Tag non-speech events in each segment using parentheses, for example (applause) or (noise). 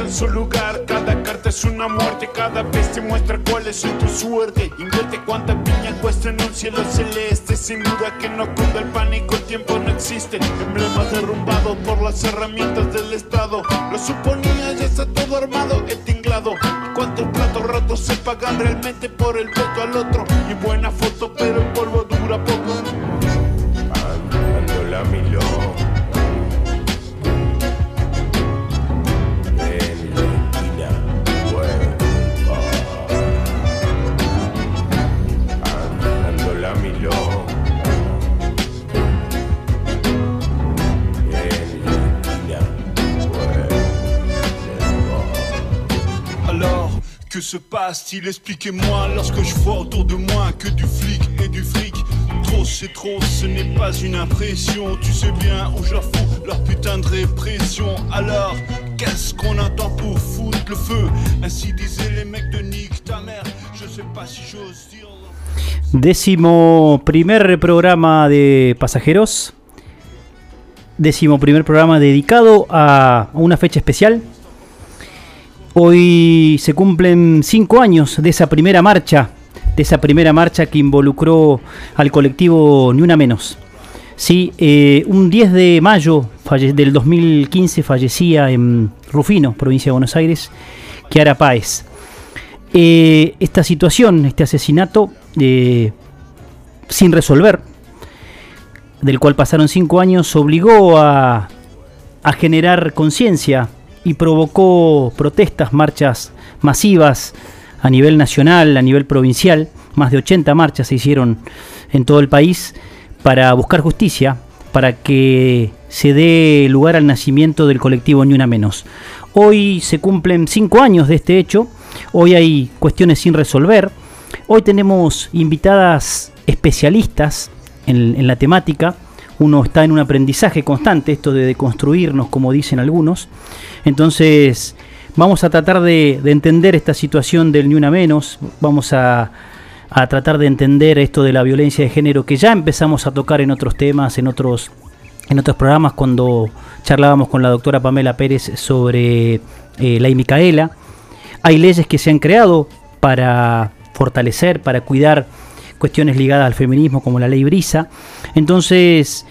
en su lugar. Cada carta es una muerte, cada vez te muestra cuál es tu suerte. Invierte cuánta piña cuesta en un cielo celeste. Sin duda que no cunda el pánico, el tiempo no existe. Emblemas derrumbados por las herramientas del Estado. Lo suponía, ya está todo armado, el tinglado. ¿Cuántos platos rotos se pagan realmente por el voto al otro? Y buena foto, pero el polvo dura poco. Que se passe-t-il Expliquez-moi lorsque je vois autour de moi que du flic et du fric. Trop c'est trop, ce n'est pas une impression. Tu sais bien où je fous leur putain de répression. Alors, qu'est-ce qu'on entend pour foutre le feu? Ainsi disaient les mecs de Nick, ta mère. Je sais pas si j'ose dire. Décimo primer programa de pasajeros. Décimo primer programa dedicado a una fecha especial. Hoy se cumplen cinco años de esa primera marcha, de esa primera marcha que involucró al colectivo Ni Una Menos. Sí, eh, un 10 de mayo del 2015 fallecía en Rufino, provincia de Buenos Aires, Kiara Páez. Eh, esta situación, este asesinato, eh, sin resolver, del cual pasaron cinco años, obligó a generar conciencia y provocó protestas, marchas masivas a nivel nacional, a nivel provincial. Más de 80 marchas se hicieron en todo el país para buscar justicia, para que se dé lugar al nacimiento del colectivo Ni Una Menos. Hoy se cumplen cinco años de este hecho, hoy hay cuestiones sin resolver, hoy tenemos invitadas especialistas en, en la temática, uno está en un aprendizaje constante, esto de deconstruirnos, como dicen algunos. Entonces, vamos a tratar de, de entender esta situación del ni una menos, vamos a, a tratar de entender esto de la violencia de género que ya empezamos a tocar en otros temas, en otros, en otros programas, cuando charlábamos con la doctora Pamela Pérez sobre eh, la Micaela. Hay leyes que se han creado para fortalecer, para cuidar cuestiones ligadas al feminismo, como la ley Brisa. Entonces,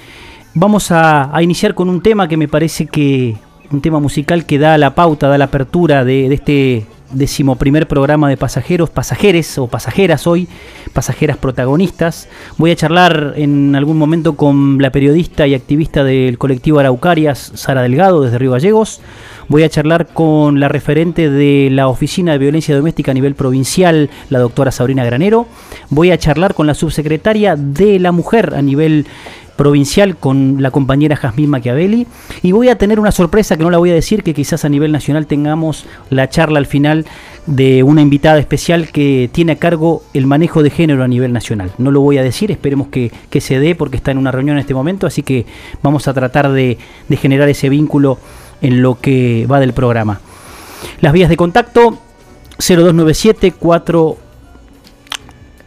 vamos a, iniciar con un tema que me parece que, un tema musical que da la pauta, da la apertura de, de este decimoprimer programa de pasajeros, pasajeres o pasajeras hoy, pasajeras protagonistas. Voy a charlar en algún momento con la periodista y activista del colectivo Araucarias, Sara Delgado, desde Río Gallegos. Voy a charlar con la referente de la Oficina de Violencia Doméstica a nivel provincial, la doctora Sabrina Granero. Voy a charlar con la subsecretaria de la Mujer a nivel provincial con la compañera Jazmín Machiavelli y voy a tener una sorpresa que no la voy a decir que quizás a nivel nacional tengamos la charla al final de una invitada especial que tiene a cargo el manejo de género a nivel nacional. No lo voy a decir, esperemos que, que se dé porque está en una reunión en este momento, así que vamos a tratar de, de generar ese vínculo en lo que va del programa. Las vías de contacto 0297 4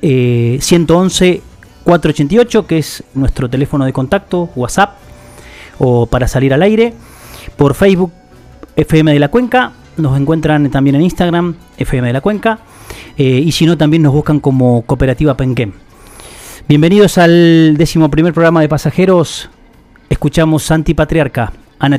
eh, 111 488, que es nuestro teléfono de contacto, WhatsApp, o para salir al aire. Por Facebook, FM de la Cuenca. Nos encuentran también en Instagram, FM de la Cuenca. eh, y si no, también nos buscan como Cooperativa Penquem. Bienvenidos al décimo primer programa de pasajeros. Escuchamos Santi Patriarca, Ana.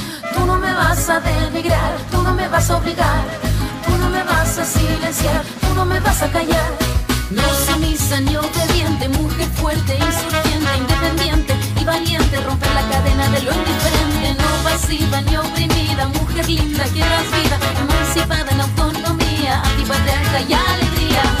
tú no me vas a denigrar, tú no me vas a obligar, tú no me vas a silenciar, tú no me vas a callar. No sumisa ni obediente, mujer fuerte, insurgente, independiente y valiente, romper la cadena de lo indiferente, no pasiva ni oprimida, mujer linda que das vida, emancipada en autonomía, antipatriarca y alegría.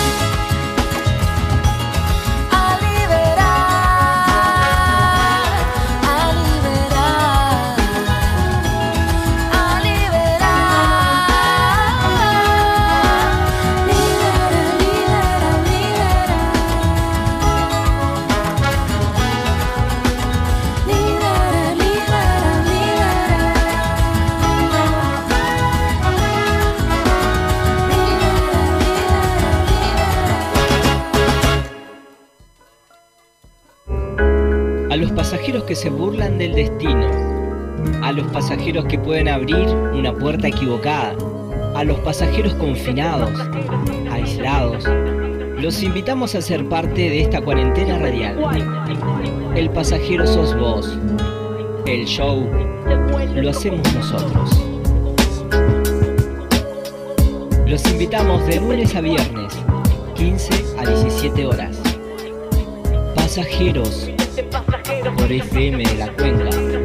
Pasajeros que se burlan del destino. A los pasajeros que pueden abrir una puerta equivocada. A los pasajeros confinados, aislados. Los invitamos a ser parte de esta cuarentena radial. El pasajero sos vos. El show lo hacemos nosotros. Los invitamos de lunes a viernes, 15 a 17 horas. Pasajeros FM de la Cuenca.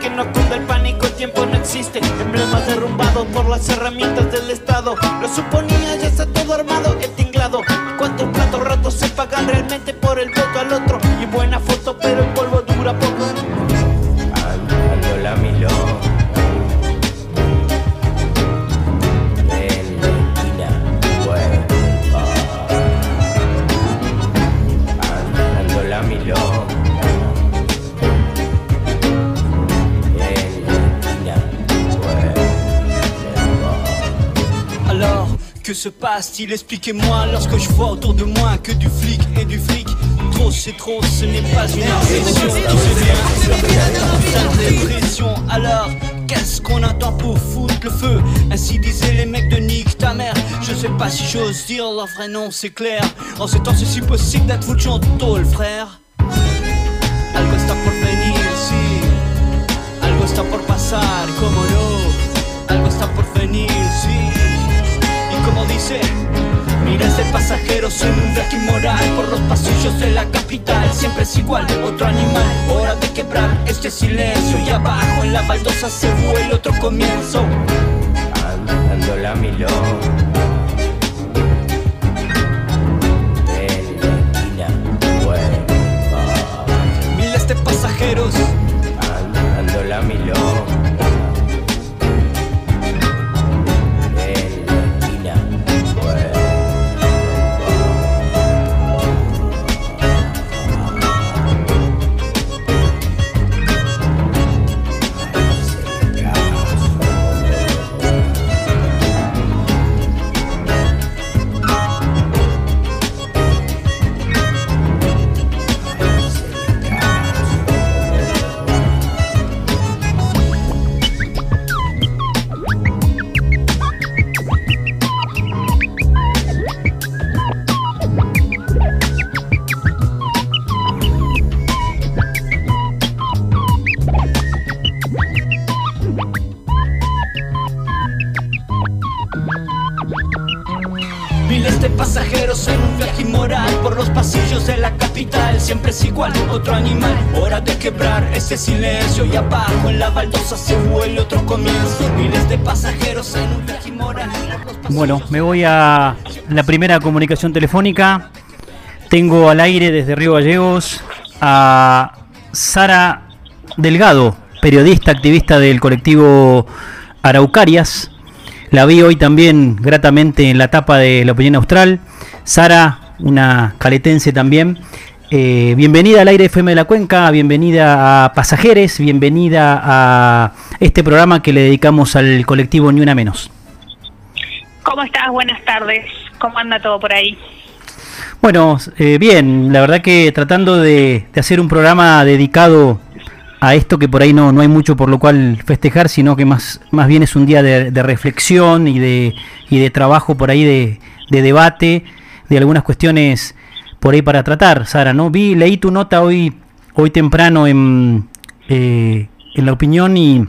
Que no cunda el pánico, el tiempo no existe. Emblemas derrumbados por las herramientas Expliquez-moi lorsque je vois autour de moi que du flic et du fric. Trop c'est trop, ce n'est pas une se vient, sale dépression. Alors, qu'est-ce qu'on attend pour foutre le feu? Ainsi disaient les mecs de Nick, ta mère. Je sais pas si j'ose dire leur vrai nom, c'est clair. En ce temps, c'est si possible d'être foutu en tôle, frère. En un viaje inmoral por los pasillos de la capital. Siempre es igual, otro animal. Hora de quebrar este silencio. Y abajo en la baldosa se vuelve otro comienzo. Ando la milonga. Bueno, me voy a la primera comunicación telefónica. Tengo al aire desde Río Gallegos a Sara Delgado, periodista, activista del colectivo Araucarias. La vi hoy también gratamente en la tapa de La Opinión Austral. Sara, una caletense también. Eh, bienvenida al aire FM de la Cuenca, bienvenida a Pasajeres, bienvenida a este programa que le dedicamos al colectivo Ni Una Menos. ¿Cómo estás? Buenas tardes. ¿Cómo anda todo por ahí? Bueno, eh, bien, la verdad que tratando de, de hacer un programa dedicado a esto que por ahí no, no hay mucho por lo cual festejar, sino que más, más bien es un día de, de reflexión y de, y de trabajo por ahí de, de debate, de algunas cuestiones por ahí para tratar, Sara, ¿no? Vi, leí tu nota hoy, hoy temprano en, eh, en la opinión y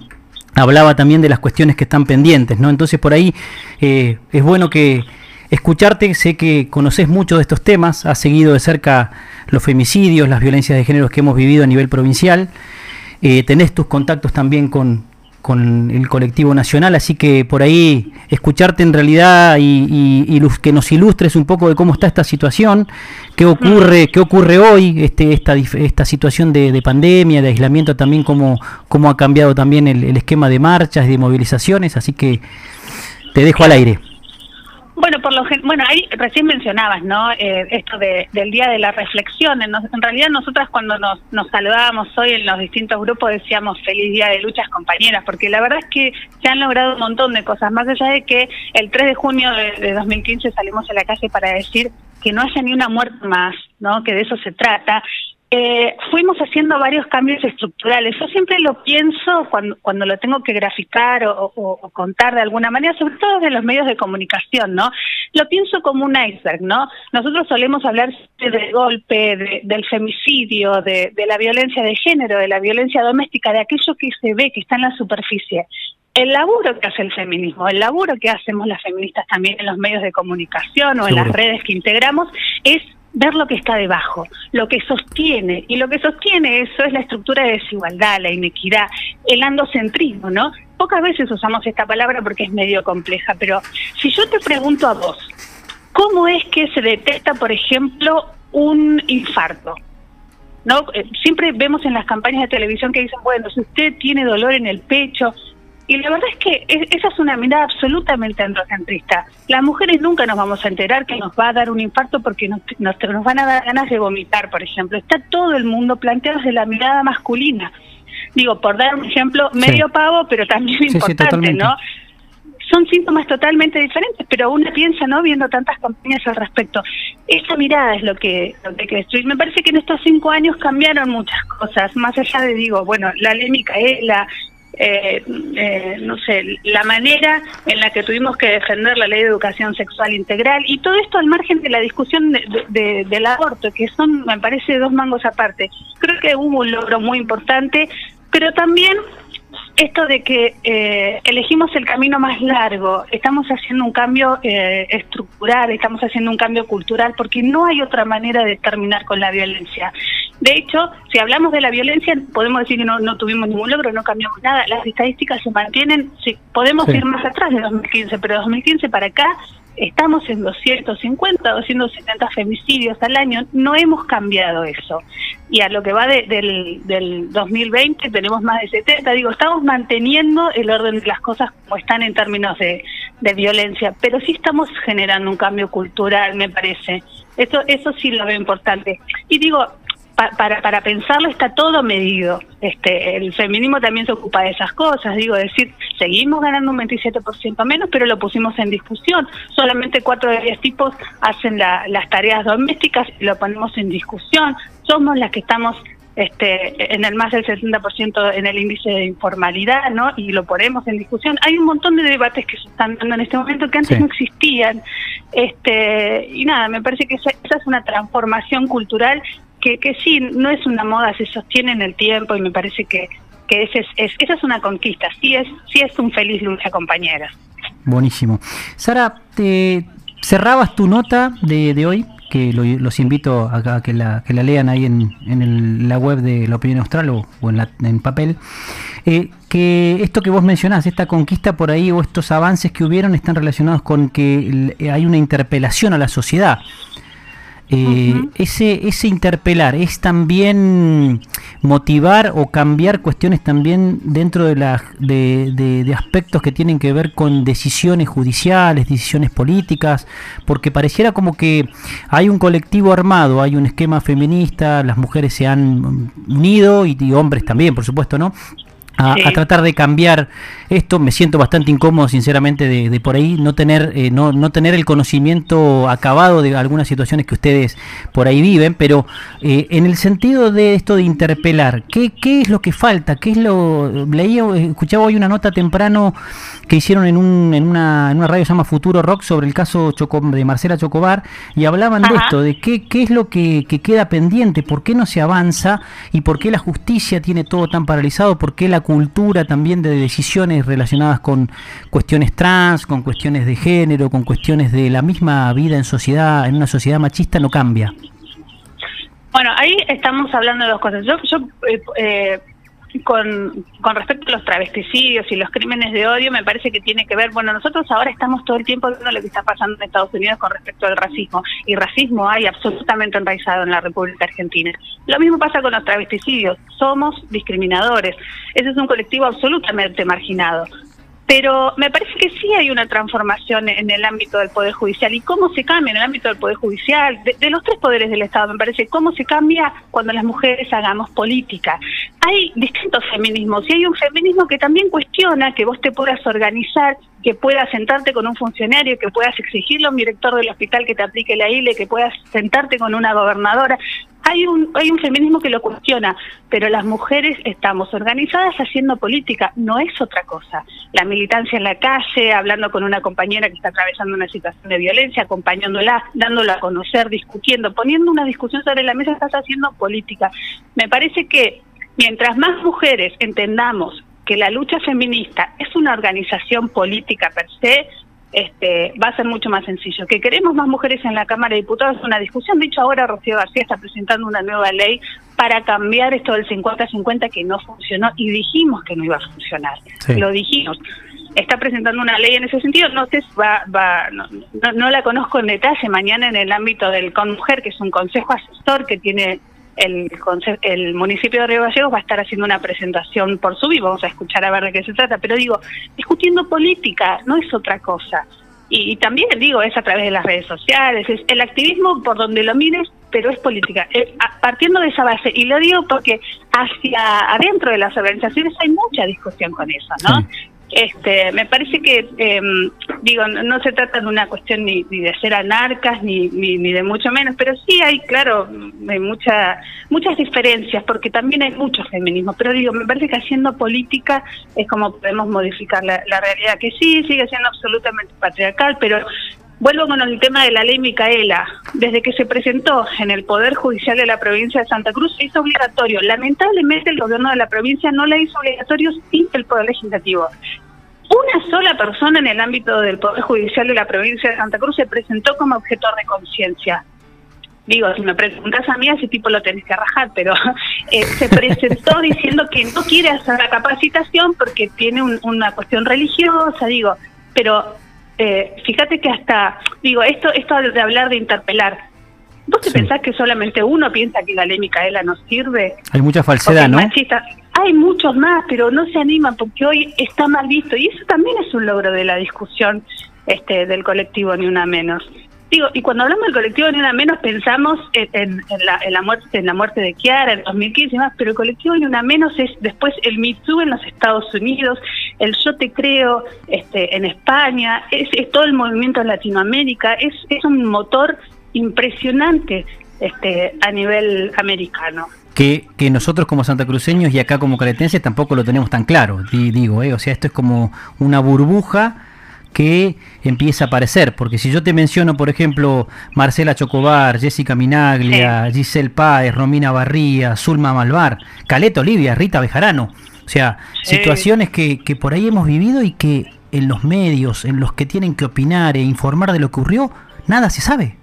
hablaba también de las cuestiones que están pendientes, ¿no? Entonces por ahí eh, es bueno que escucharte, sé que conoces mucho de estos temas, has seguido de cerca los femicidios, las violencias de género que hemos vivido a nivel provincial, eh, tenés tus contactos también con, con el colectivo nacional, así que por ahí escucharte en realidad y, y- y luz- que nos ilustres un poco de cómo está esta situación, qué ocurre, qué ocurre hoy, este, esta, esta situación de, de pandemia, de aislamiento también, cómo, cómo ha cambiado también el, el esquema de marchas y de movilizaciones, así que te dejo al aire. Bueno, por lo bueno, ahí recién mencionabas, ¿no? Eh, esto de, del día de la reflexión. En, en realidad nosotras cuando nos, nos saludábamos hoy en los distintos grupos decíamos feliz día de luchas compañeras, porque la verdad es que se han logrado un montón de cosas, más allá de que el 3 de junio de, de 2015 salimos a la calle para decir que no haya ni una muerte más, ¿no? Que de eso se trata. Eh, fuimos haciendo varios cambios estructurales. Yo siempre lo pienso cuando, cuando lo tengo que graficar o, o- o contar de alguna manera, sobre todo de los medios de comunicación, ¿no? Lo pienso como un iceberg, ¿no? Nosotros solemos hablar del golpe, de- del femicidio, de, de la violencia de género, de la violencia doméstica, de aquello que se ve, que está en la superficie. El laburo que hace el feminismo, el laburo que hacemos las feministas también en los medios de comunicación o en las redes que integramos es ver lo que está debajo, lo que sostiene. Y lo que sostiene eso es la estructura de desigualdad, la inequidad, el andocentrismo, ¿no? Pocas veces usamos esta palabra porque es medio compleja, pero si yo te pregunto a vos, ¿cómo es que se detecta, por ejemplo, un infarto? ¿No? Eh, Siempre vemos en las campañas de televisión que dicen, bueno, si usted tiene dolor en el pecho, y la verdad es que es- esa es una mirada absolutamente androcentrista. Las mujeres nunca nos vamos a enterar que nos va a dar un infarto porque nos, nos, nos van a dar ganas de vomitar, por ejemplo. Está todo el mundo planteado desde la mirada masculina. Digo, por dar un ejemplo medio pavo, pero también Sí, importante. ¿no? Son síntomas totalmente diferentes, pero uno piensa, ¿no? Viendo tantas campañas al respecto. Esa mirada es lo que, lo que hay que destruir. Me parece que en estos cinco años cambiaron muchas cosas, más allá de, digo, bueno, la ley Micaela, eh, eh, no sé, la manera en la que tuvimos que defender la ley de educación sexual integral y todo esto al margen de la discusión de- de- de- del aborto, que son, me parece, dos mangos aparte. Creo que hubo un logro muy importante, pero también esto de que eh, elegimos el camino más largo, estamos haciendo un cambio eh, estructural, estamos haciendo un cambio cultural, porque no hay otra manera de terminar con la violencia. De hecho, si hablamos de la violencia, podemos decir que no, no tuvimos ningún logro, no cambiamos nada. Las estadísticas se mantienen, sí, podemos Sí. ir más atrás de 2015, pero de 2015 para acá estamos en 250, 270 femicidios al año. No hemos cambiado eso. Y a lo que va de- del, del 2020 tenemos más de 70. Digo, estamos manteniendo el orden de las cosas como están en términos de, de violencia, pero sí estamos generando un cambio cultural, me parece. Eso, eso sí lo veo importante. Y digo, pa- para, para pensarlo está todo medido. Este, el feminismo también se ocupa de esas cosas, digo, es decir, seguimos ganando un 27% menos, pero lo pusimos en discusión. Solamente cuatro de 10 tipos hacen la- las tareas domésticas y lo ponemos en discusión. Somos las que estamos este, en el más del 60% en el índice de informalidad, ¿no? Y lo ponemos en discusión. Hay un montón de debates que se están dando en este momento que antes Sí. no existían. Este, y nada, me parece que esa, esa es una transformación cultural que, que sí, no es una moda, se sostiene en el tiempo y me parece que, que ese es, es- esa es una conquista, sí es, sí es un feliz lucha, compañera. Buenísimo. Sara, te cerrabas tu nota de, de hoy, que lo- los invito a, a que, la, que la lean ahí en, en el- la web de la opinión austral o, o en, la- en papel. Eh, que esto que vos mencionás, esta conquista por ahí o estos avances que hubieron están relacionados con que hay una interpelación a la sociedad. Eh, ese, ese interpelar es también motivar o cambiar cuestiones también dentro de, la, de, de- de aspectos que tienen que ver con decisiones judiciales, decisiones políticas, porque pareciera como que hay un colectivo armado, hay un esquema feminista, las mujeres se han unido y, y hombres también, por supuesto, ¿no? A, Sí. a tratar de cambiar esto. Me siento bastante incómodo, sinceramente, de, de por ahí no tener, eh, no, no tener el conocimiento acabado de algunas situaciones que ustedes por ahí viven, pero eh, en el sentido de esto de interpelar, ¿qué, ¿qué es lo que falta? ¿Qué es lo leía, escuchaba hoy una nota temprano que hicieron en, un, en, una, en una radio que se llama Futuro Rock sobre el caso Choco- de Marcela Chocobar y hablaban de esto, de qué, qué es lo que, que queda pendiente, por qué no se avanza y por qué la justicia tiene todo tan paralizado, por qué la cultura también de decisiones relacionadas con cuestiones trans, con cuestiones de género, con cuestiones de la misma vida en sociedad, en una sociedad machista no cambia. Bueno, ahí estamos hablando de dos cosas. Yo, yo eh, eh, con, con respecto a los travesticidios y los crímenes de odio, me parece que tiene que ver, bueno, nosotros ahora estamos todo el tiempo viendo lo que está pasando en Estados Unidos con respecto al racismo, y racismo hay absolutamente enraizado en la República Argentina. Lo mismo pasa con los travesticidios, somos discriminadores, ese es un colectivo absolutamente marginado. Pero me parece que sí hay una transformación en el ámbito del Poder Judicial. ¿Y cómo se cambia en el ámbito del Poder Judicial? De, los tres poderes del Estado, me parece. ¿Cómo se cambia cuando las mujeres hagamos política? Hay distintos feminismos y hay un feminismo que también cuestiona que vos te puedas organizar que puedas sentarte con un funcionario, que puedas exigirle a un director del hospital que te aplique la ILE, que puedas sentarte con una gobernadora. Hay un, hay un feminismo que lo cuestiona, pero las mujeres estamos organizadas haciendo política, no es otra cosa. La militancia en la calle, hablando con una compañera que está atravesando una situación de violencia, acompañándola, dándola a conocer, discutiendo, poniendo una discusión sobre la mesa, estás haciendo política. Me parece que mientras más mujeres entendamos que la lucha feminista es una organización política per se, este, va a ser mucho más sencillo. Que queremos más mujeres en la Cámara de Diputados es una discusión. De hecho, ahora Rocío García está presentando una nueva ley para cambiar esto del 50-50 que no funcionó y dijimos que no iba a funcionar. Sí. Lo dijimos. Está presentando una ley en ese sentido. No sé, va, va, no, no, no la conozco en detalle. Mañana en el ámbito del CONMUJER, que es un consejo asesor que tiene el, el municipio de Río Gallegos va a estar haciendo una presentación por su vivo, vamos a escuchar a ver de qué se trata, pero digo, discutiendo política no es otra cosa. Y, y también digo, es a través de las redes sociales, es el activismo por donde lo mires, pero es política. Eh, partiendo de esa base, y lo digo porque hacia adentro de las organizaciones hay mucha discusión con eso, ¿no? Este, me parece que, eh, digo, no, no se trata de una cuestión ni, ni de ser anarcas, ni, ni, ni de mucho menos, pero sí hay, claro, hay mucha, muchas diferencias, porque también hay mucho feminismo, pero digo, me parece que haciendo política es como podemos modificar la, la realidad, que sí, sigue siendo absolutamente patriarcal, pero vuelvo con el tema de la ley Micaela. Desde que se presentó en el Poder Judicial de la provincia de Santa Cruz, se hizo obligatorio. Lamentablemente el gobierno de la provincia no la hizo obligatorio sin el Poder Legislativo. Una sola persona en el ámbito del Poder Judicial de la provincia de Santa Cruz se presentó como objetor de conciencia. Digo, si me preguntas a mí, ese tipo lo tenés que rajar, pero (laughs) eh, se presentó (laughs) diciendo que no quiere hacer la capacitación porque tiene un- una cuestión religiosa, digo, pero eh, fíjate que hasta, digo, esto, esto de hablar de interpelar, ¿vos te Sí. pensás que solamente uno piensa que la ley Micaela no sirve? Hay mucha falsedad, ¿no? machista. Hay muchos más, pero no se animan porque hoy está mal visto y eso también es un logro de la discusión este, del colectivo Ni Una Menos. Digo, y cuando hablamos del colectivo Ni Una Menos pensamos en, la, muerte en la muerte de Kiara en 2015 y más, pero el colectivo Ni Una Menos es después el Me Too en los Estados Unidos, el Yo Te Creo este, en España, es, todo el movimiento en Latinoamérica, es, un motor impresionante este, a nivel americano. que, que nosotros como santacruceños y acá como caretenses tampoco lo tenemos tan claro, di- digo, ¿eh? o sea, esto es como una burbuja que empieza a aparecer, porque si yo te menciono, por ejemplo, Marcela Chocobar, Jessica Minaglia, Giselle Páez, Romina Barría, Zulma Malvar, Caleta Olivia, Rita Bejarano, o sea, Sí. situaciones que, que por ahí hemos vivido y que en los medios, en los que tienen que opinar e informar de lo que ocurrió, nada se sabe.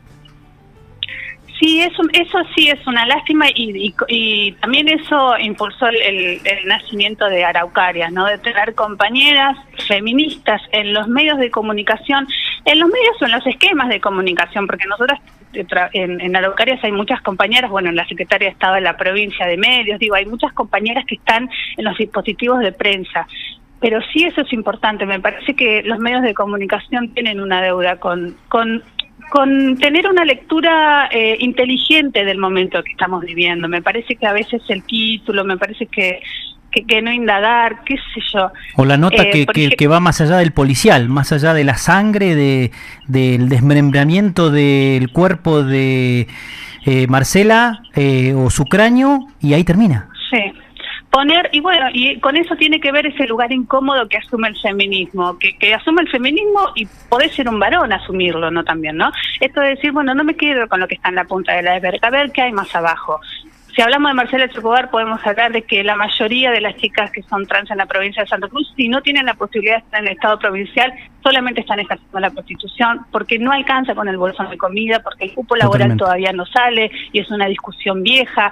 Sí, eso, sí es una lástima y, y- también eso impulsó el, nacimiento de Araucaria, ¿no? De tener compañeras feministas en los medios de comunicación, en los medios o en los esquemas de comunicación, porque nosotras eh, en, en Araucarias hay muchas compañeras, bueno, en la Secretaria de Estado de la provincia de medios, digo, hay muchas compañeras que están en los dispositivos de prensa. Pero sí eso es importante, me parece que los medios de comunicación tienen una deuda con, con con tener una lectura eh, inteligente del momento que estamos viviendo. Me parece que a veces el título, me parece que, que, que no indagar, qué sé yo. O la nota Eh, que, que va más allá del policial, más allá de la sangre, de, del desmembramiento del cuerpo de eh, Marcela eh, o su cráneo, y ahí termina. Sí. Poner, y bueno, y con eso tiene que ver ese lugar incómodo que asume el feminismo, que, que asume el feminismo y podés ser un varón asumirlo, ¿no? También, ¿no? Esto de decir, bueno, no me quedo con lo que está en la punta de la iceberg, a ver qué hay más abajo. Si hablamos de Marcela Chocobar, podemos hablar de que la mayoría de las chicas que son trans en la provincia de Santa Cruz, si no tienen la posibilidad de estar en el Estado provincial, solamente están ejerciendo la prostitución, porque no alcanza con el bolsón de comida, porque el cupo laboral Totalmente. todavía no sale y es una discusión vieja.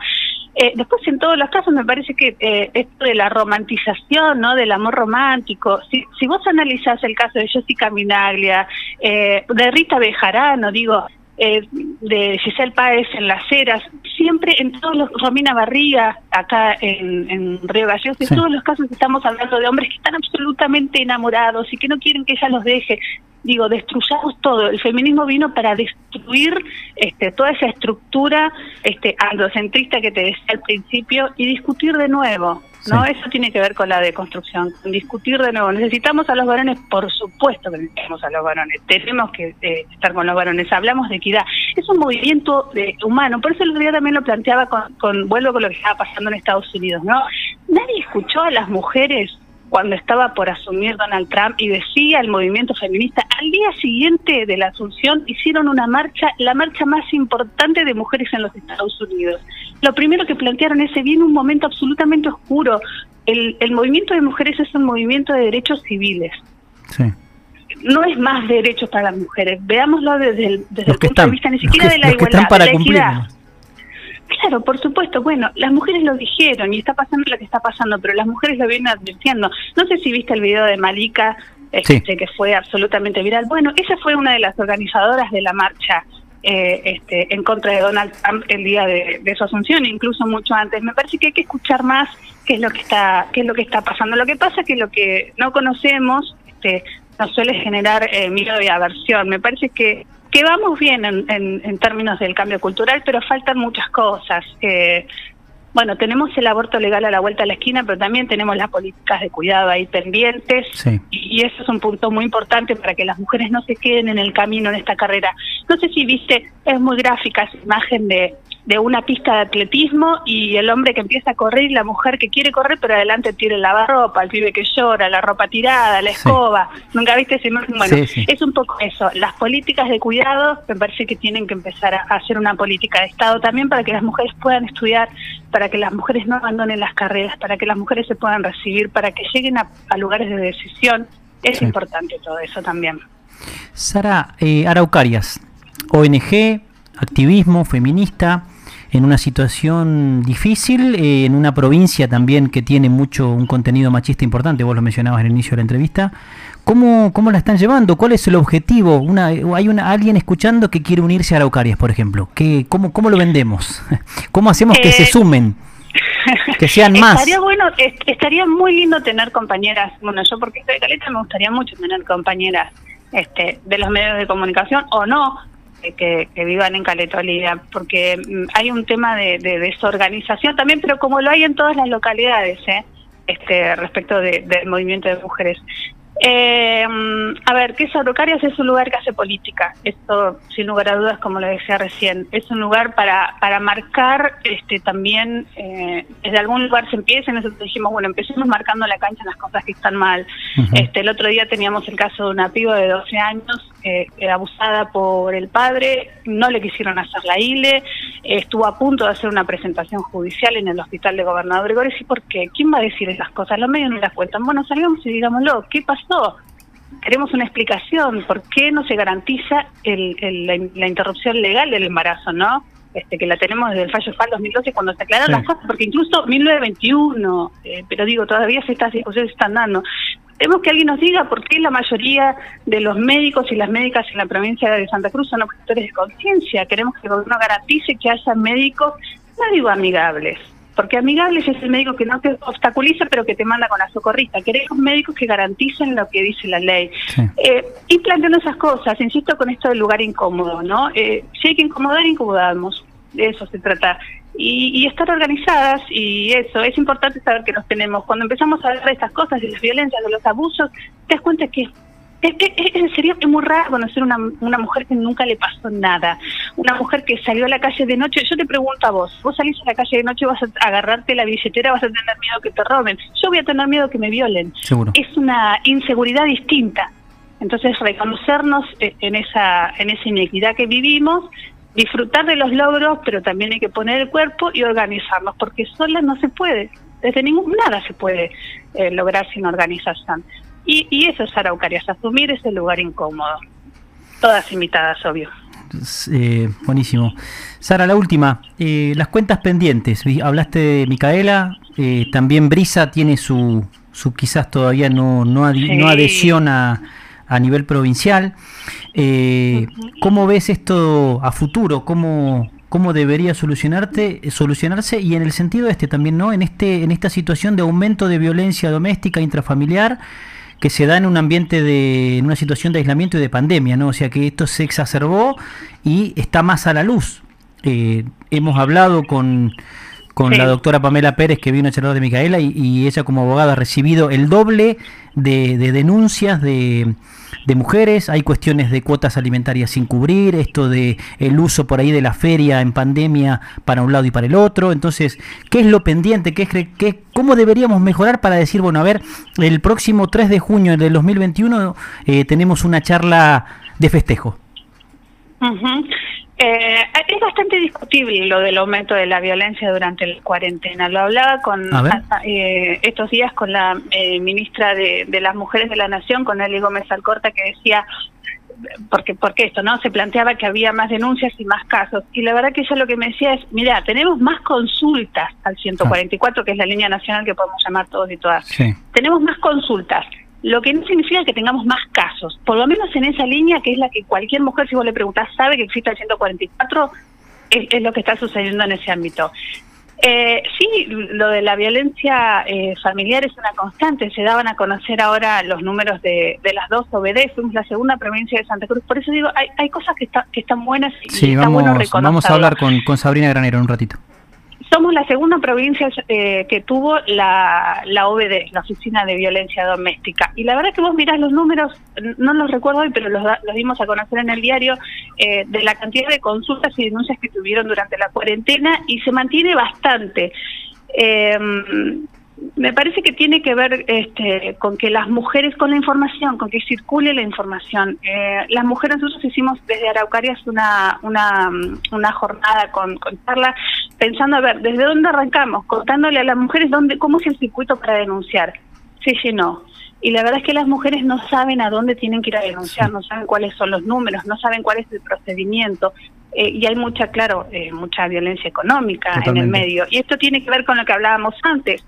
Eh, después, en todos los casos, me parece que eh, esto de la romantización, ¿no? Del amor romántico. Si, si vos analizás el caso de Jessica Minaglia, eh, de Rita Bejarano, digo, eh, de Giselle Páez en Las Heras, siempre en todos los, Romina Barriga, acá en, en Río Gallegos, en Sí. todos los casos estamos hablando de hombres que están absolutamente enamorados y que no quieren que ella los deje. Digo, destruyamos todo. El feminismo vino para destruir este, toda esa estructura este, androcentrista que te decía al principio y discutir de nuevo. ¿no? Sí. Eso tiene que ver con la deconstrucción, con discutir de nuevo. Necesitamos a los varones, por supuesto que necesitamos a los varones, tenemos que eh, estar con los varones. Hablamos de equidad. Es un movimiento eh, humano, por eso el otro día también lo planteaba con, con, vuelvo con lo que estaba pasando en Estados Unidos, ¿no? Nadie escuchó a las mujeres cuando estaba por asumir Donald Trump y decía el movimiento feminista, al día siguiente de la asunción hicieron una marcha, la marcha más importante de mujeres en los Estados Unidos. Lo primero que plantearon es, se viene un momento absolutamente oscuro. El, el movimiento de mujeres es un movimiento de derechos civiles. Sí. No es más derechos para las mujeres. Veámoslo desde el, desde el punto están, de vista ni siquiera que- de la igualdad, de la equidad. Claro, por supuesto. Bueno, las mujeres lo dijeron y está pasando lo que está pasando, pero las mujeres lo vienen advirtiendo. No sé si viste el video de Malika, este, Sí. que fue absolutamente viral. Bueno, ella fue una de las organizadoras de la marcha eh, este, en contra de Donald Trump el día de, de su asunción, incluso mucho antes. Me parece que hay que escuchar más qué es lo que está, qué es lo que está pasando. Lo que pasa es que lo que no conocemos este, nos suele generar eh, miedo y aversión. Me parece que que vamos bien en, en, en términos del cambio cultural, pero faltan muchas cosas. Eh, bueno, tenemos el aborto legal a la vuelta de la esquina, pero también tenemos las políticas de cuidado ahí pendientes. Sí. Y, y eso es un punto muy importante para que las mujeres no se queden en el camino en esta carrera. No sé si viste, es muy gráfica esa imagen de, de una pista de atletismo y el hombre que empieza a correr y la mujer que quiere correr, pero adelante tira el lavarropa, el pibe que llora, la ropa tirada, la Sí. escoba. ¿Nunca viste esa imagen? Bueno, Sí, sí. es un poco eso. Las políticas de cuidado me parece que tienen que empezar a hacer una política de Estado también para que las mujeres puedan estudiar, para que las mujeres no abandonen las carreras, para que las mujeres se puedan recibir, para que lleguen a, a lugares de decisión. Es importante todo eso también. Sara eh, Araucarias, ONG, activismo feminista, en una situación difícil, eh, en una provincia también que tiene mucho un contenido machista importante, vos lo mencionabas en el inicio de la entrevista. ¿Cómo, cómo la están llevando? ¿Cuál es el objetivo? Una, hay una, alguien escuchando que quiere unirse a Araucarias, por ejemplo. ¿Qué, cómo, ¿Cómo lo vendemos? (laughs) ¿Cómo hacemos que Eh, se sumen? (laughs) Que sean más. Estaría bueno, est- estaría muy lindo tener compañeras, bueno, yo porque soy de Caleta me gustaría mucho tener compañeras este, de los medios de comunicación o no, eh, que, que vivan en Caleta Olivia, porque mm, hay un tema de, de desorganización también, pero como lo hay en todas las localidades, ¿eh? este, respecto de- del movimiento de mujeres. Eh, mm, a ver, ¿qué es Araucarias? Es un lugar que hace política. Esto, sin lugar a dudas, como lo decía recién, es un lugar para, para marcar este, también, eh, desde algún lugar se empieza. Nosotros dijimos, bueno, empecemos marcando la cancha en las cosas que están mal. Este, el otro día teníamos el caso de una piba de 12 años eh, eh, abusada por el padre, no le quisieron hacer la ILE, estuvo a punto de hacer una presentación judicial en el hospital de Gobernador Gregores. ¿Y por qué? ¿Quién va a decir esas cosas? Los medios no las cuentan. Bueno, salgamos y digámoslo. ¿Qué pasó? Queremos una explicación. ¿Por qué no se garantiza el- el- la, la interrupción legal del embarazo, no? Este, que la tenemos desde el fallo FAL 2012 cuando se aclararon Sí. las cosas, porque incluso 1921, eh, pero digo, todavía estas discusiones se están dando. Queremos que alguien nos diga por qué la mayoría de los médicos y las médicas en la provincia de Santa Cruz son objetores de conciencia. Queremos que el gobierno garantice que haya médicos, no digo amigables, porque amigables es el médico que no te obstaculiza, pero que te manda con la socorrista. Queremos médicos que garanticen lo que dice la ley. Sí. Eh, y planteando esas cosas, insisto con esto del lugar incómodo, ¿no? Eh, si hay que incomodar, incomodamos. De eso se trata. Y, y estar organizadas, y eso, es importante saber que nos tenemos. Cuando empezamos a hablar de estas cosas, de las violencias, de los abusos, te das cuenta que es, es, es- sería muy raro conocer una, una mujer que nunca le pasó nada. Una mujer que salió a la calle de noche. Yo te pregunto a vos, vos salís a la calle de noche, vas a agarrarte la billetera, vas a tener miedo que te roben. Yo voy a tener miedo que me violen Seguro. es una inseguridad distinta. Entonces, reconocernos eh, en esa, en esa inequidad que vivimos, disfrutar de los logros, pero también hay que poner el cuerpo y organizarnos, porque solas no se puede, desde ningún nada se puede eh, lograr sin organización. Y, y eso es Araucarias, asumir ese lugar incómodo. Todas invitadas, obvio. Eh, buenísimo. Sara, la última. Eh, las cuentas pendientes. Hablaste de Micaela. eh, también Brisa tiene su, su quizás todavía no, no, Sí. no adhesión a, a nivel provincial. Eh, ¿Cómo ves esto a futuro? ¿Cómo, cómo debería solucionarte, solucionarse y en el sentido este también, ¿no? En este en esta situación de aumento de violencia doméstica intrafamiliar que se da en un ambiente de en una situación de aislamiento y de pandemia, ¿no? O sea que esto se exacerbó y está más a la luz. Eh, hemos hablado con con Sí. la doctora Pamela Pérez que vino a charlar de Micaela y, y ella como abogada ha recibido el doble de, de denuncias de, de mujeres, hay cuestiones de cuotas alimentarias sin cubrir, esto de el uso por ahí de la feria en pandemia para un lado y para el otro, entonces, ¿qué es lo pendiente? ¿Qué es, qué, ¿Cómo deberíamos mejorar para decir, bueno, a ver, el próximo 3 de junio del 2021 eh, tenemos una charla de festejo? Ujú. Eh, es bastante discutible lo del aumento de la violencia durante la cuarentena. Lo hablaba con A ver. a- eh, estos días con la eh, ministra de, de las Mujeres de la Nación, con Eli Gómez Alcorta, que decía porque porque esto no se planteaba que había más denuncias y más casos y la verdad que ella lo que me decía es mira tenemos más consultas al 144 que es la línea nacional que podemos llamar todos y todas Sí. tenemos más consultas, lo que no significa que tengamos más casos, por lo menos en esa línea que es la que cualquier mujer, si vos le preguntás, sabe que existe el 144, es, es lo que está sucediendo en ese ámbito. Eh, sí, lo de la violencia eh, familiar es una constante. Se daban a conocer ahora los números de, de las dos OBD. Fuimos la segunda provincia de Santa Cruz. Por eso digo, hay, hay cosas que, está- que están buenas y Sí, está vamos, bueno vamos a reconocerlas. hablar con, con Sabrina Granero en un ratito. Somos la segunda provincia eh, que tuvo la, la OBD, la Oficina de Violencia Doméstica. Y la verdad que vos mirás los números, no los recuerdo hoy, pero los, los dimos a conocer en el diario, eh, de la cantidad de consultas y denuncias que tuvieron durante la cuarentena y se mantiene bastante. Eh, me parece que tiene que ver este, con que las mujeres, con la información, con que circule la información. Eh, las mujeres, nosotros hicimos desde Araucarias una, una, una jornada con, con charla, pensando, a ver, ¿desde dónde arrancamos? Contándole a las mujeres dónde, cómo es el circuito para denunciar. Se llenó. Y la verdad es que las mujeres no saben a dónde tienen que ir a denunciar, no saben cuáles son los números, no saben cuál es el procedimiento. Eh, y hay mucha, claro, eh, mucha violencia económica en el medio. Y esto tiene que ver con lo que hablábamos antes.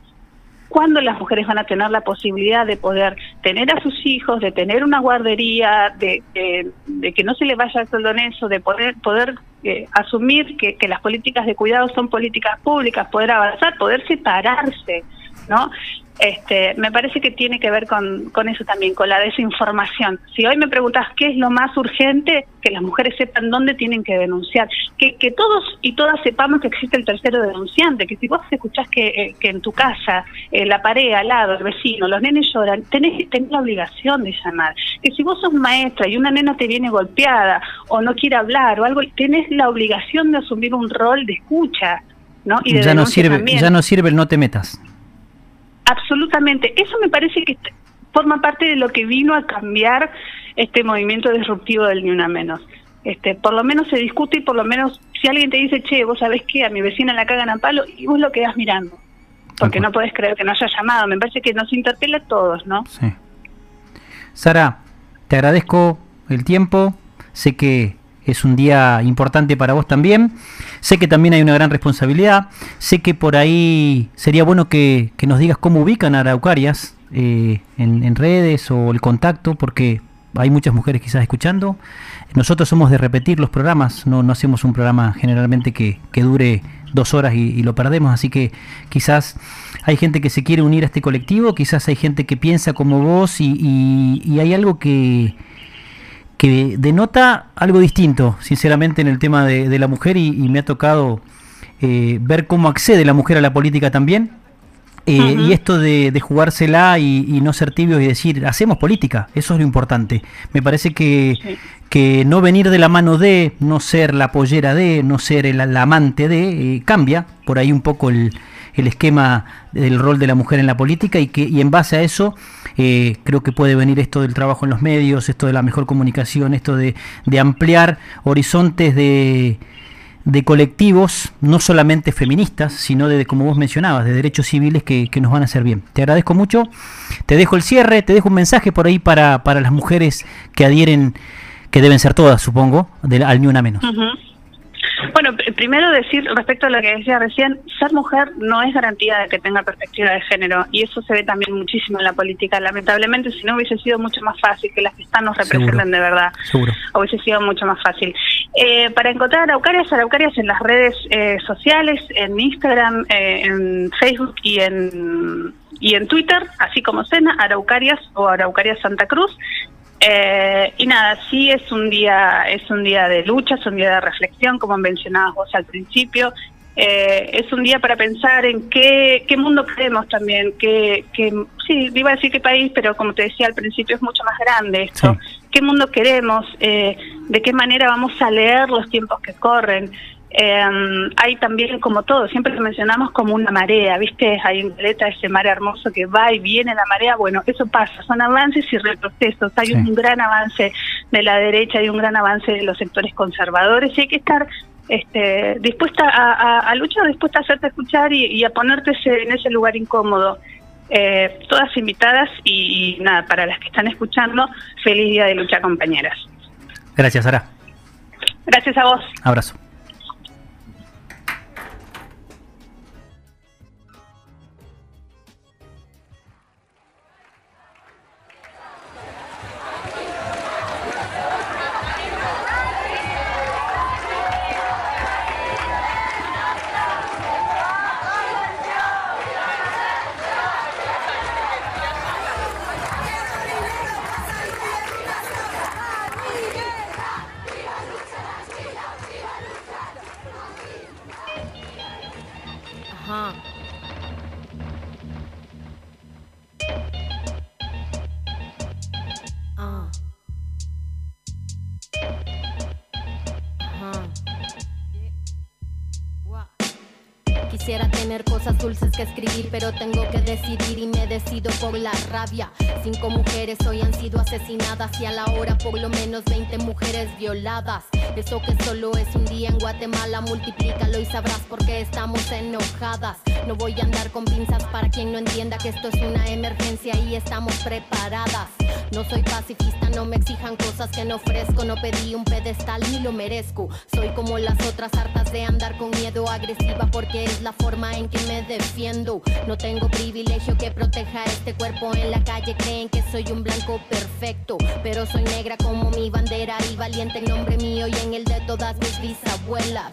¿Cuándo las mujeres van a tener la posibilidad de poder tener a sus hijos, de tener una guardería, de, de- de que no se les vaya el sueldo en eso, de poder, poder eh, asumir que, que las políticas de cuidado son políticas públicas, poder avanzar, poder separarse, ¿no? Este, me parece que tiene que ver con, con eso también, con la desinformación. Si hoy me preguntas qué es lo más urgente, que las mujeres sepan dónde tienen que denunciar, que, que todos y todas sepamos que existe el tercero denunciante, que si vos escuchás que, eh, que en tu casa, eh, la pared al lado, el vecino, los nenes lloran, tenés, tenés la obligación de llamar. Que si vos sos maestra y una nena te viene golpeada o no quiere hablar o algo, tenés la obligación de asumir un rol de escucha. ¿no? Y de Ya no, sirve, también. ya no sirve el no te metas. Absolutamente. Eso me parece que forma parte de lo que vino a cambiar este movimiento disruptivo del Ni Una Menos. Este, por lo menos se discute y por lo menos si alguien te dice, che, vos sabés qué, a mi vecina la cagan a palo, y vos lo quedás mirando. Porque no podés creer que no haya llamado. Me parece que nos interpela a todos, ¿no? Sí. Sara, te agradezco el tiempo. Sé que es un día importante para vos también. Sé que también hay una gran responsabilidad. Sé que por ahí sería bueno que, que nos digas cómo ubican a Araucarias eh, en, redes o el contacto, porque hay muchas mujeres quizás escuchando. Nosotros somos de repetir los programas, no, hacemos un programa generalmente que, que dure dos horas y, lo perdemos, así que quizás hay gente que se quiere unir a este colectivo, quizás hay gente que piensa como vos y hay algo que, que denota algo distinto, sinceramente, en el tema de, de la mujer y, y me ha tocado eh, ver cómo accede la mujer a la política también. Eh. Y esto de, de jugársela y, y no ser tibios y decir, hacemos política, eso es lo importante. Me parece que, Sí. que no venir de la mano de, no ser la pollera de, no ser el, la amante de, eh, cambia por ahí un poco el, el esquema del rol de la mujer en la política y que en base a eso eh, creo que puede venir esto del trabajo en los medios, esto de la mejor comunicación, esto de, de ampliar horizontes de, de colectivos, no solamente feministas, sino de, como vos mencionabas, de derechos civiles que, que nos van a hacer bien. Te agradezco mucho, te dejo el cierre, te dejo un mensaje por ahí para, para las mujeres que adhieren, que deben ser todas, supongo, de, al ni una menos. Bueno, pr- primero decir respecto a lo que decía recién, ser mujer no es garantía de que tenga perspectiva de género y eso se ve también muchísimo en la política. Lamentablemente, si no hubiese sido mucho más fácil que las que están nos representen Seguro. de verdad, Seguro. hubiese sido mucho más fácil. Eh, para encontrar araucarias, araucarias en las redes eh, sociales, en Instagram, eh, en Facebook y en, y en Twitter, así como Cena, araucarias o araucarias Santa Cruz. Eh, y nada, sí es un día, es un día de lucha, es un día de reflexión, como mencionabas vos al principio. Eh, es un día para pensar en qué, qué mundo queremos también, qué, qué, sí, iba a decir qué país, pero como te decía al principio es mucho más grande esto. Sí. ¿Qué mundo queremos? Eh, ¿De qué manera vamos a leer los tiempos que corren? Eh, hay también, como todo, siempre lo mencionamos como una marea, ¿viste? Hay en Caleta ese mar hermoso que va y viene la marea. Bueno, eso pasa, son avances y retrocesos. Hay Sí. un gran avance de la derecha, hay un gran avance de los sectores conservadores y hay que estar este, dispuesta a, a- a luchar, dispuesta a hacerte escuchar y, y a ponerte ese- en ese lugar incómodo. Eh, todas invitadas y, y nada, para las que están escuchando, feliz día de lucha, compañeras. Gracias, Sara. Gracias a vos. Abrazo. Quisiera tener cosas dulces que escribir, pero tengo que decidir y me decido por la rabia. Cinco mujeres hoy han sido asesinadas y a la hora por lo menos 20 mujeres violadas. Eso que solo es un día en Guatemala, multiplícalo y sabrás por qué estamos enojadas. No voy a andar con pinzas para quien no entienda que esto es una emergencia y estamos preparadas. No soy pacifista, no me exijan cosas que no ofrezco. No pedí un pedestal ni lo merezco. Soy como las otras hartas de andar con miedo agresiva porque es la forma en que me defiendo. No tengo privilegio que proteja este cuerpo en la calle. Creen que soy un blanco perfecto, pero soy negra como mi bandera y valiente en nombre mío y en el de todas mis bisabuelas.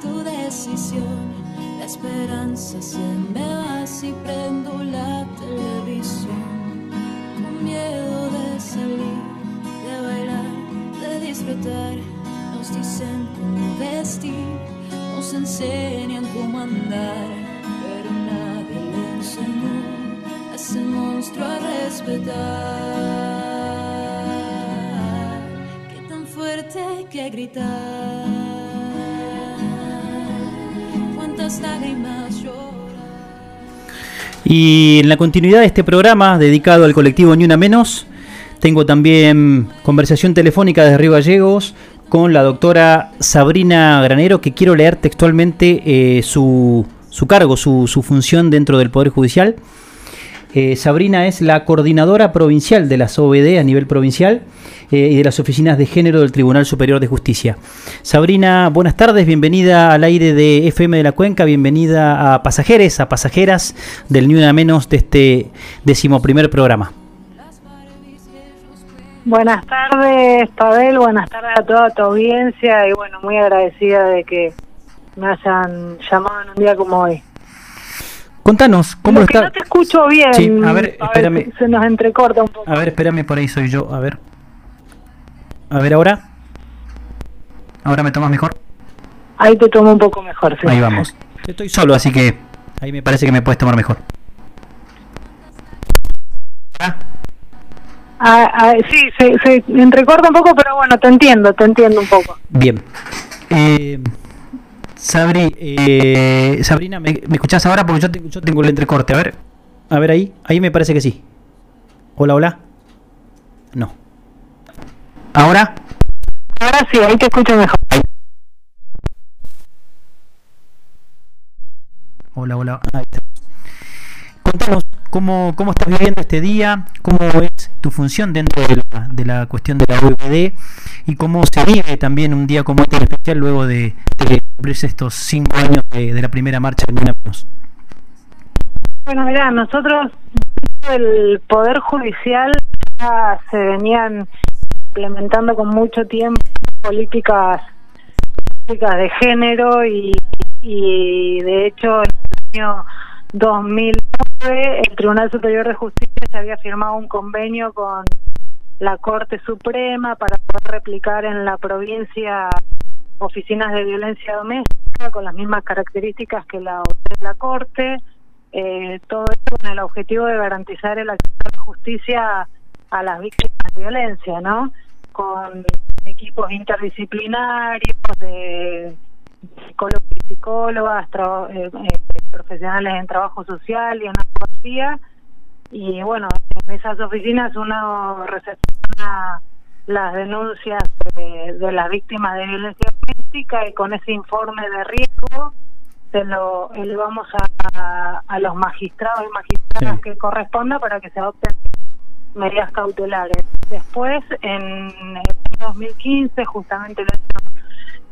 tu decisión. La esperanza se me va si prendo la televisión. Con miedo de salir, de bailar, de disfrutar. Nos dicen cómo vestir, nos enseñan cómo andar. Pero nadie le enseñó ese monstruo a respetar. Qué tan fuerte que gritar. Y en la continuidad de este programa dedicado al colectivo Ni Una Menos, tengo también conversación telefónica desde Río Gallegos con la doctora Sabrina Granero, que quiero leer textualmente eh, su, su cargo, su, su función dentro del Poder Judicial. Eh, Sabrina es la coordinadora provincial de las OBD a nivel provincial eh, y de las oficinas de género del Tribunal Superior de Justicia. Sabrina, buenas tardes, bienvenida al aire de FM de la Cuenca, bienvenida a pasajeros, a pasajeras del Ni Una Menos de este decimoprimer programa. Buenas tardes, Pavel, buenas tardes a toda tu audiencia y bueno, muy agradecida de que me hayan llamado en un día como hoy. Contanos, ¿cómo Lo está? no te escucho bien. Sí, a ver, espérame. Se nos entrecorta un poco. A ver, espérame, por ahí soy yo, a ver. A ver ahora. Ahora me tomas mejor. Ahí te tomo un poco mejor, sí. Ahí vamos. Estoy solo, así que ahí me parece que me puedes tomar mejor. Ah, ah, sí, se, se entrecorta un poco, pero bueno, te entiendo, te entiendo un poco. Bien. Eh, Sabri, eh, Sabrina, ¿me, me escuchás ahora? Porque yo tengo, yo tengo el entrecorte. A ver, a ver ahí. Ahí me parece que sí. Hola, hola. No. ¿Ahora? Ahora sí, ahí te escucho mejor. Hola, hola. Ahí está. Contanos cómo, cómo estás viviendo este día, cómo es tu función dentro de la, de la cuestión de la OEPD y cómo se vive también un día como este en especial luego de, cumplirse estos cinco años de, la primera marcha de Menos. Bueno, mira, nosotros el Poder Judicial ya se venían implementando con mucho tiempo políticas, políticas de género y, y de hecho en el año 2009 el Tribunal Superior de Justicia se había firmado un convenio con la Corte Suprema para poder replicar en la provincia oficinas de violencia doméstica con las mismas características que la, la Corte. Eh, todo esto con el objetivo de garantizar el acceso a la justicia a las víctimas de violencia, ¿no? Con equipos interdisciplinarios de psicólogos y psicólogas, eh, eh, profesionales en trabajo social y en abogacía. Y bueno, en esas oficinas uno recepciona las denuncias de, de las víctimas de violencia doméstica y con ese informe de riesgo se lo elevamos a, a, a los magistrados y magistradas Sí. que corresponda para que se adopten medidas cautelares. Después, en el año 2015, justamente el año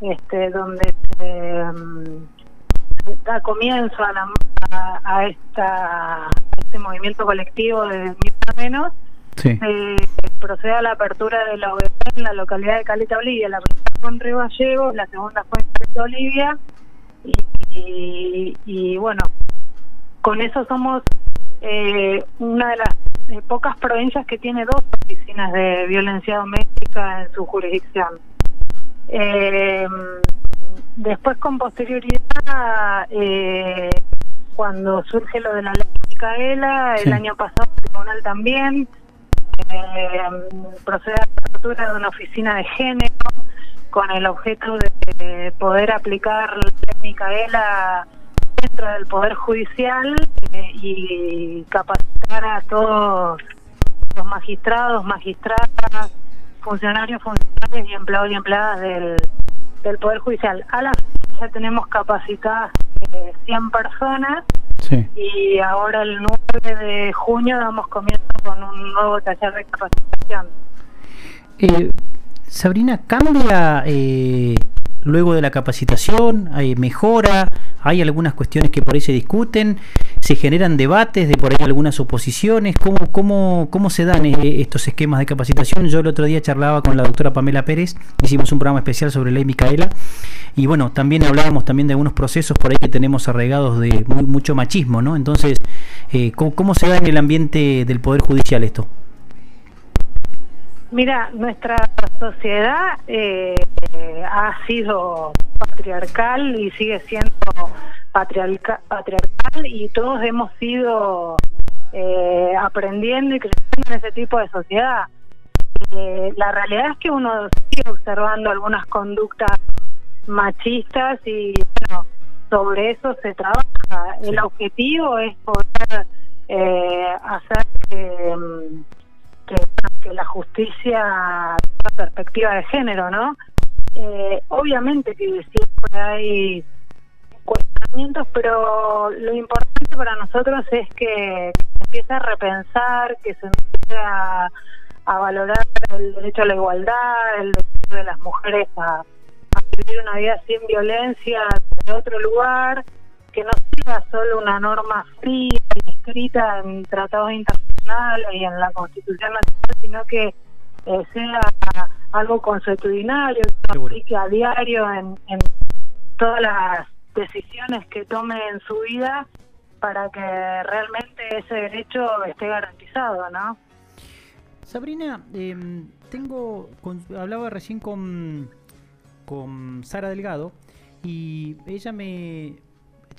este, donde se, mm, da comienzo a, la, a, a esta, a este movimiento colectivo de Ni Menos, Sí. se procede a la apertura de la OEP en la localidad de Caleta Olivia. La primera fue en Río Gallegos, la segunda fue en Caleta Olivia. Y, y, y bueno, con eso somos eh, una de las eh, pocas provincias que tiene dos oficinas de violencia doméstica en su jurisdicción. Eh, después, con posterioridad, eh, cuando surge lo de la ley Micaela, el año pasado el tribunal también eh, procede a la apertura de una oficina de género con el objeto de poder aplicar la ley Micaela dentro del Poder Judicial eh, y capacitar a todos los magistrados, magistradas, funcionarios, funcionarios y empleados y empleadas del, del Poder Judicial. A la fecha ya tenemos capacitadas eh, 100 personas Sí. y ahora el 9 de junio damos comienzo con un nuevo taller de capacitación. Eh, Sabrina, ¿cambia eh, luego de la capacitación? ¿Hay mejora? ¿Hay algunas cuestiones que por ahí se discuten? ¿Se generan debates de por ahí algunas oposiciones? ¿Cómo, cómo, cómo se dan eh, estos esquemas de capacitación? Yo el otro día charlaba con la doctora Pamela Pérez, hicimos un programa especial sobre ley Micaela y bueno, también hablábamos también de algunos procesos por ahí que tenemos arraigados de muy- mucho machismo, ¿no? Entonces, eh, ¿cómo, ¿cómo se da en el ambiente del Poder Judicial esto? Mira, nuestra sociedad eh, ha sido patriarcal y sigue siendo patriarca- patriarcal y todos hemos ido eh, aprendiendo y creciendo en ese tipo de sociedad. Eh, la realidad es que uno sigue observando algunas conductas machistas y bueno, sobre eso se trabaja. El objetivo es poder eh, hacer que, que, que la justicia tenga perspectiva de género, ¿no? Eh, obviamente que siempre hay cuestionamientos, pero lo importante para nosotros es que, se empiece a repensar, que se empiece a, a valorar el derecho a la igualdad, el derecho de las mujeres a, a vivir una vida sin violencia de otro lugar, que no sea solo una norma fría y escrita en tratados internacionales y en la Constitución Nacional, sino que eh, sea algo consuetudinario, que se aplique a diario en, en todas las decisiones que tome en su vida para que realmente ese derecho esté garantizado, ¿no? Sabrina, eh, tengo, con- hablaba recién con, con Sara Delgado y ella me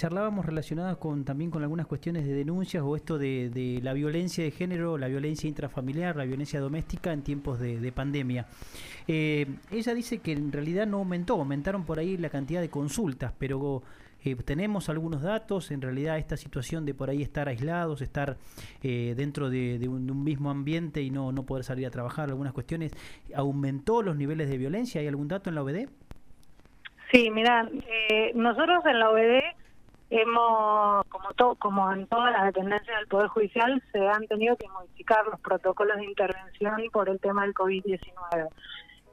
charlábamos relacionadas con también con algunas cuestiones de denuncias o esto de, de la violencia de género, la violencia intrafamiliar, la violencia doméstica en tiempos de, de pandemia. Eh, ella dice que en realidad no aumentó, aumentaron por ahí la cantidad de consultas, pero eh, tenemos algunos datos, en realidad esta situación de por ahí estar aislados, estar eh, dentro de, de un, de un mismo ambiente y no, no poder salir a trabajar, algunas cuestiones, ¿aumentó los niveles de violencia? ¿Hay algún dato en la OBD? Sí, mira, eh, nosotros en la OBD hemos, como, en todas las dependencias del Poder Judicial, se han tenido que modificar los protocolos de intervención por el tema del COVID-19.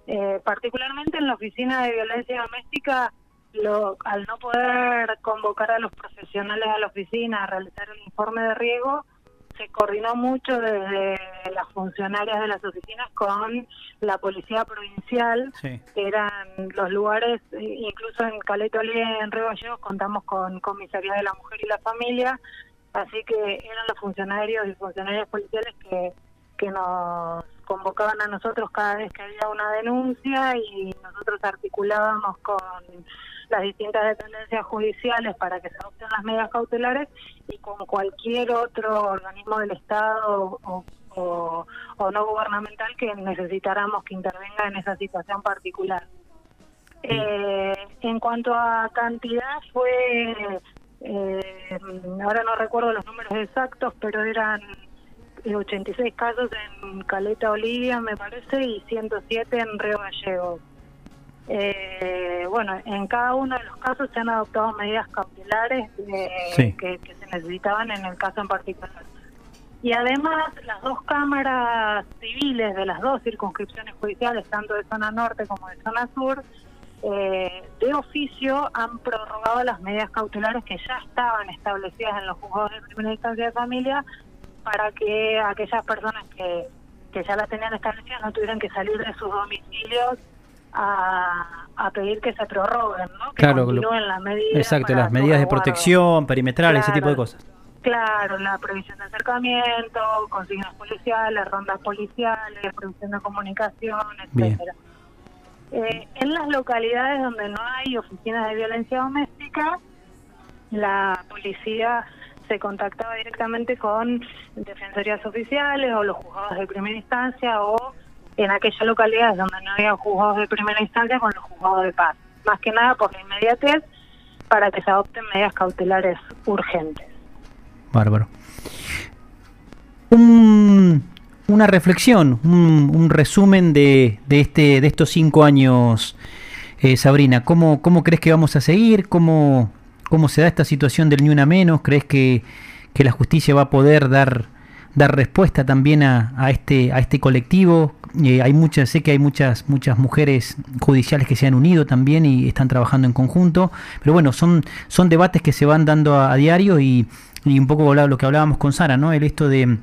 Eh, particularmente en la oficina de violencia doméstica, lo, al no poder convocar a los profesionales a la oficina a realizar el informe de riesgo, se coordinó mucho desde las funcionarias de las oficinas con la policía provincial Sí. que eran los lugares, eh, incluso en Caleta Olivia, en Río Gallegos, contamos con Comisaría de la Mujer y la Familia, así que eran los funcionarios y funcionarias policiales que, que nos convocaban a nosotros cada vez que había una denuncia y nosotros articulábamos con las distintas dependencias judiciales para que se adopten las medidas cautelares y con cualquier otro organismo del Estado o, o- o no gubernamental que necesitáramos que intervenga en esa situación particular. Eh, en cuanto a cantidad, fue, eh, ahora no recuerdo los números exactos, pero eran 86 casos en Caleta Olivia, me parece, y 107 en Río Gallegos. Eh, bueno, en cada uno de los casos se han adoptado medidas cautelares eh, Sí. que, que se necesitaban en el caso en particular. Y además, las dos cámaras civiles de las dos circunscripciones judiciales, tanto de zona norte como de zona sur, eh, de oficio han prorrogado las medidas cautelares que ya estaban establecidas en los juzgados de primera instancia de familia para que aquellas personas que, que ya las tenían establecidas no tuvieran que salir de sus domicilios a, a pedir que se prorroguen, ¿no? Que Claro, continúen las medidas. Exacto, las medidas de protección, perimetrales, ese tipo de cosas. Claro, la previsión de acercamiento, consignas policiales, rondas policiales, previsión de comunicación, etcétera. Eh, en las localidades donde no hay oficinas de violencia doméstica, la policía se contactaba directamente con defensorías oficiales o los juzgados de primera instancia o en aquellas localidades donde no había juzgados de primera instancia con los juzgados de paz. Más que nada por la inmediatez para que se adopten medidas cautelares urgentes. Bárbaro. Un- una reflexión, un, un resumen de, de este, de estos cinco años, eh, Sabrina. ¿Cómo, ¿Cómo crees que vamos a seguir? ¿Cómo, ¿Cómo se da esta situación del ni una menos? ¿Crees que, que la justicia va a poder dar, dar respuesta también a, a este, a este colectivo? Eh, hay muchas, sé que hay muchas, muchas mujeres judiciales que se han unido también y están trabajando en conjunto. Pero bueno, son, son debates que se van dando a, diario y, y un poco lo que hablábamos con Sara, ¿no? El esto de,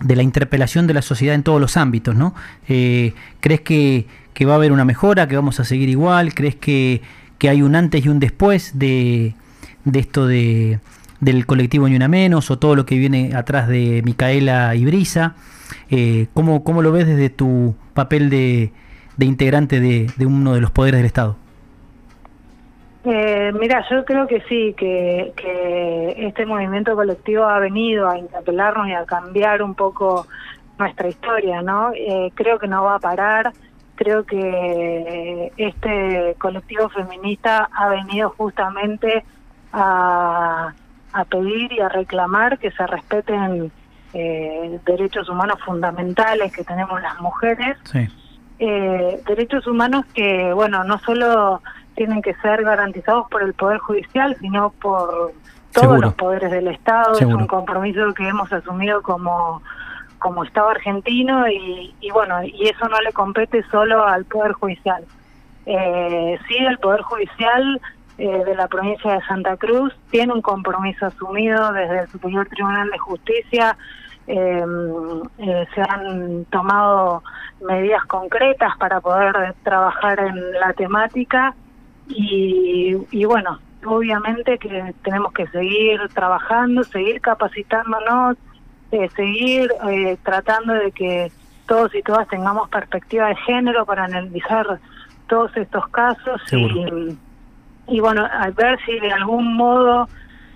de la interpelación de la sociedad en todos los ámbitos, ¿no? Eh, ¿Crees que, que va a haber una mejora, que vamos a seguir igual? ¿Crees que, que hay un antes y un después de, de esto de, del colectivo Ni Una Menos o todo lo que viene atrás de Micaela y Brisa? Eh, ¿cómo, ¿Cómo lo ves desde tu papel de, de integrante de, de uno de los poderes del Estado? Eh, mira, yo creo que sí, que, que este movimiento colectivo ha venido a interpelarnos y a cambiar un poco nuestra historia, ¿no? Eh, creo que no va a parar, creo que este colectivo feminista ha venido justamente a, a pedir y a reclamar que se respeten eh, derechos humanos fundamentales que tenemos las mujeres, Sí. eh, derechos humanos que, bueno, no solo tienen que ser garantizados por el Poder Judicial, sino por todos Seguro. los poderes del Estado. Seguro. Es un compromiso que hemos asumido como, como Estado argentino y, y, bueno, y eso no le compete solo al Poder Judicial. Eh, sí, el Poder Judicial eh, de la provincia de Santa Cruz tiene un compromiso asumido desde el Superior Tribunal de Justicia. eh, eh, se han tomado medidas concretas para poder trabajar en la temática y, y bueno, obviamente que tenemos que seguir trabajando, seguir capacitándonos, eh, seguir eh, tratando de que todos y todas tengamos perspectiva de género para analizar todos estos casos y, y bueno, a ver si de algún modo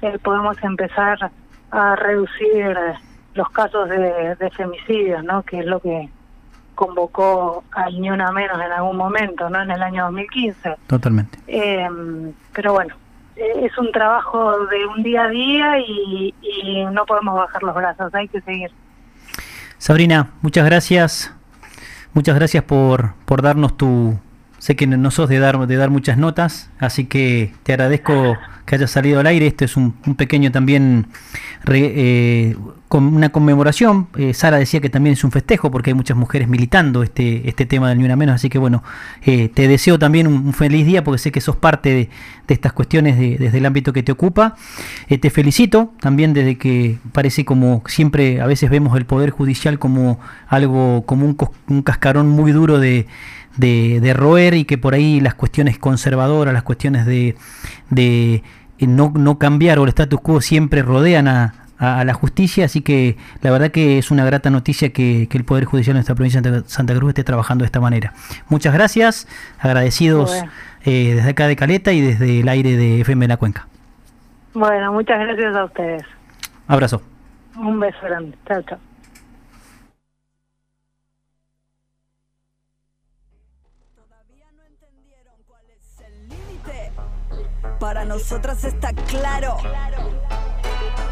eh, podemos empezar a reducir los casos de, de femicidios, ¿no? Que es lo que convocó al Ni Una Menos en algún momento, ¿no? En el año 2015. Totalmente. Eh, pero bueno, eh, es un trabajo de un día a día y, y no podemos bajar los brazos, hay que seguir. Sabrina, muchas gracias. Muchas gracias por, por darnos tu... Sé que no sos de dar, de dar muchas notas, así que te agradezco que hayas salido al aire. Esto es un, pequeño también, re- eh, con una conmemoración. Eh, Sara decía que también es un festejo porque hay muchas mujeres militando este, este tema del Ni Una Menos. Así que bueno, eh, te deseo también un, feliz día porque sé que sos parte de, estas cuestiones de- desde el ámbito que te ocupa. Eh, te felicito también desde que parece como siempre a veces vemos el Poder Judicial como algo, como un, un cascarón muy duro de, de, de roer y que por ahí las cuestiones conservadoras, las cuestiones de, de eh, no, no cambiar o el status quo siempre rodean a, a- a la justicia, así que la verdad que es una grata noticia que, que el Poder Judicial de nuestra provincia de Santa- Santa Cruz esté trabajando de esta manera. Muchas gracias, agradecidos Bueno. eh, desde acá de Caleta y desde el aire de FM de la Cuenca. Bueno, muchas gracias a ustedes. Abrazo. Un beso grande. Chao, chao. Para nosotras está claro.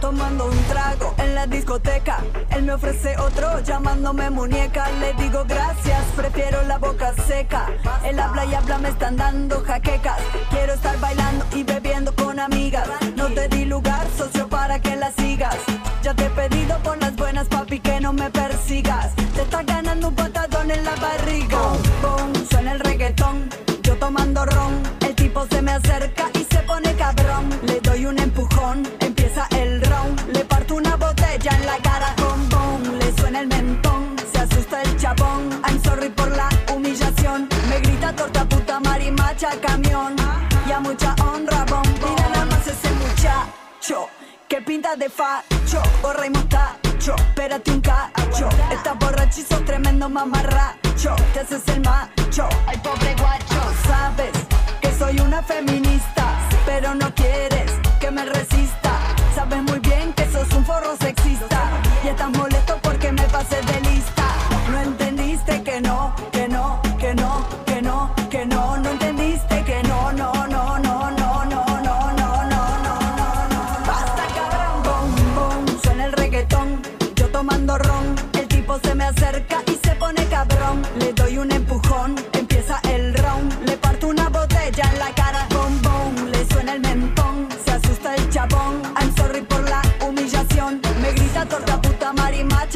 Tomando un trago en la discoteca. Él me ofrece otro llamándome muñeca. Le digo gracias, prefiero la boca seca. Él habla y habla, me están dando jaquecas. Quiero estar bailando y bebiendo con amigas. No te di lugar, socio, para que la sigas. Ya te he pedido por las buenas, papi, que no me persigas. Te está ganando un patadón en la barriga. Boom, boom, suena el reggaetón. Yo tomando ron, el tipo se me acerca empieza el round. Le parto una botella en la cara con. Le suena el mentón, se asusta el chabón. I'm sorry por la humillación. Me grita torta puta marimacha camión. Y a mucha honra, bom, Mira nada más ese muchacho. Que pinta de facho, gorra y mostacho. Espérate un cacho. Estás sos tremendo mamarracho. Te haces el macho. Ay, pobre guacho. Sabes que soy una feminista, pero no quieres que me resista. Sabes muy bien que sos un forro sexista. Y estás molesto porque me pasé de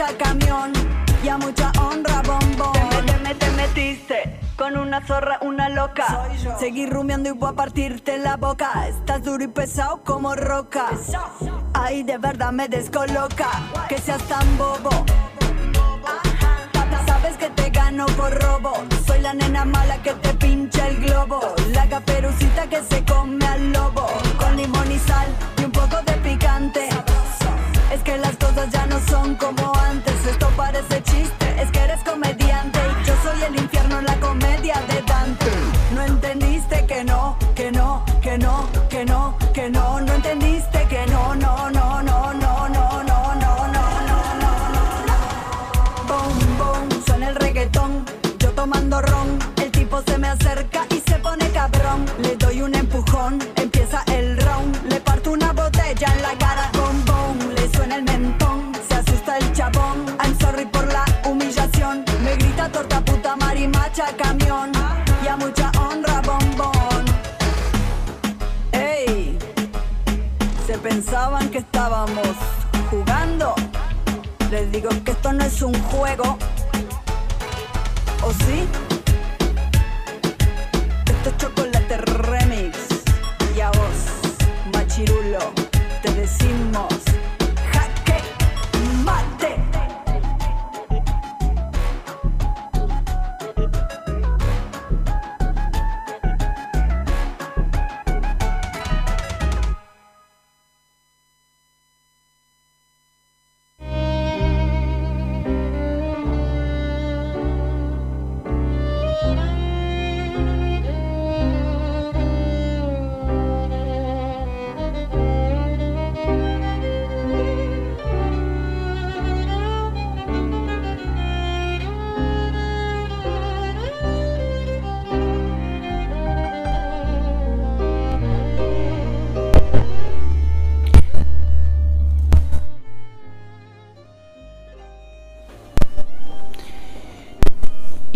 marimacha camión. Y a mucha honra, bombón. Te, me- te, me- te metiste con una zorra, una loca. Seguí rumiando y voy a partirte la boca. Estás duro y pesado como roca. Ay, de verdad me descoloca que seas tan bobo. Sabes que te gano por robo. Soy la nena mala que te pincha el globo. La caperucita que se come al lobo. Con limón y sal que las cosas ya no son como antes. Juego. ¿O sí?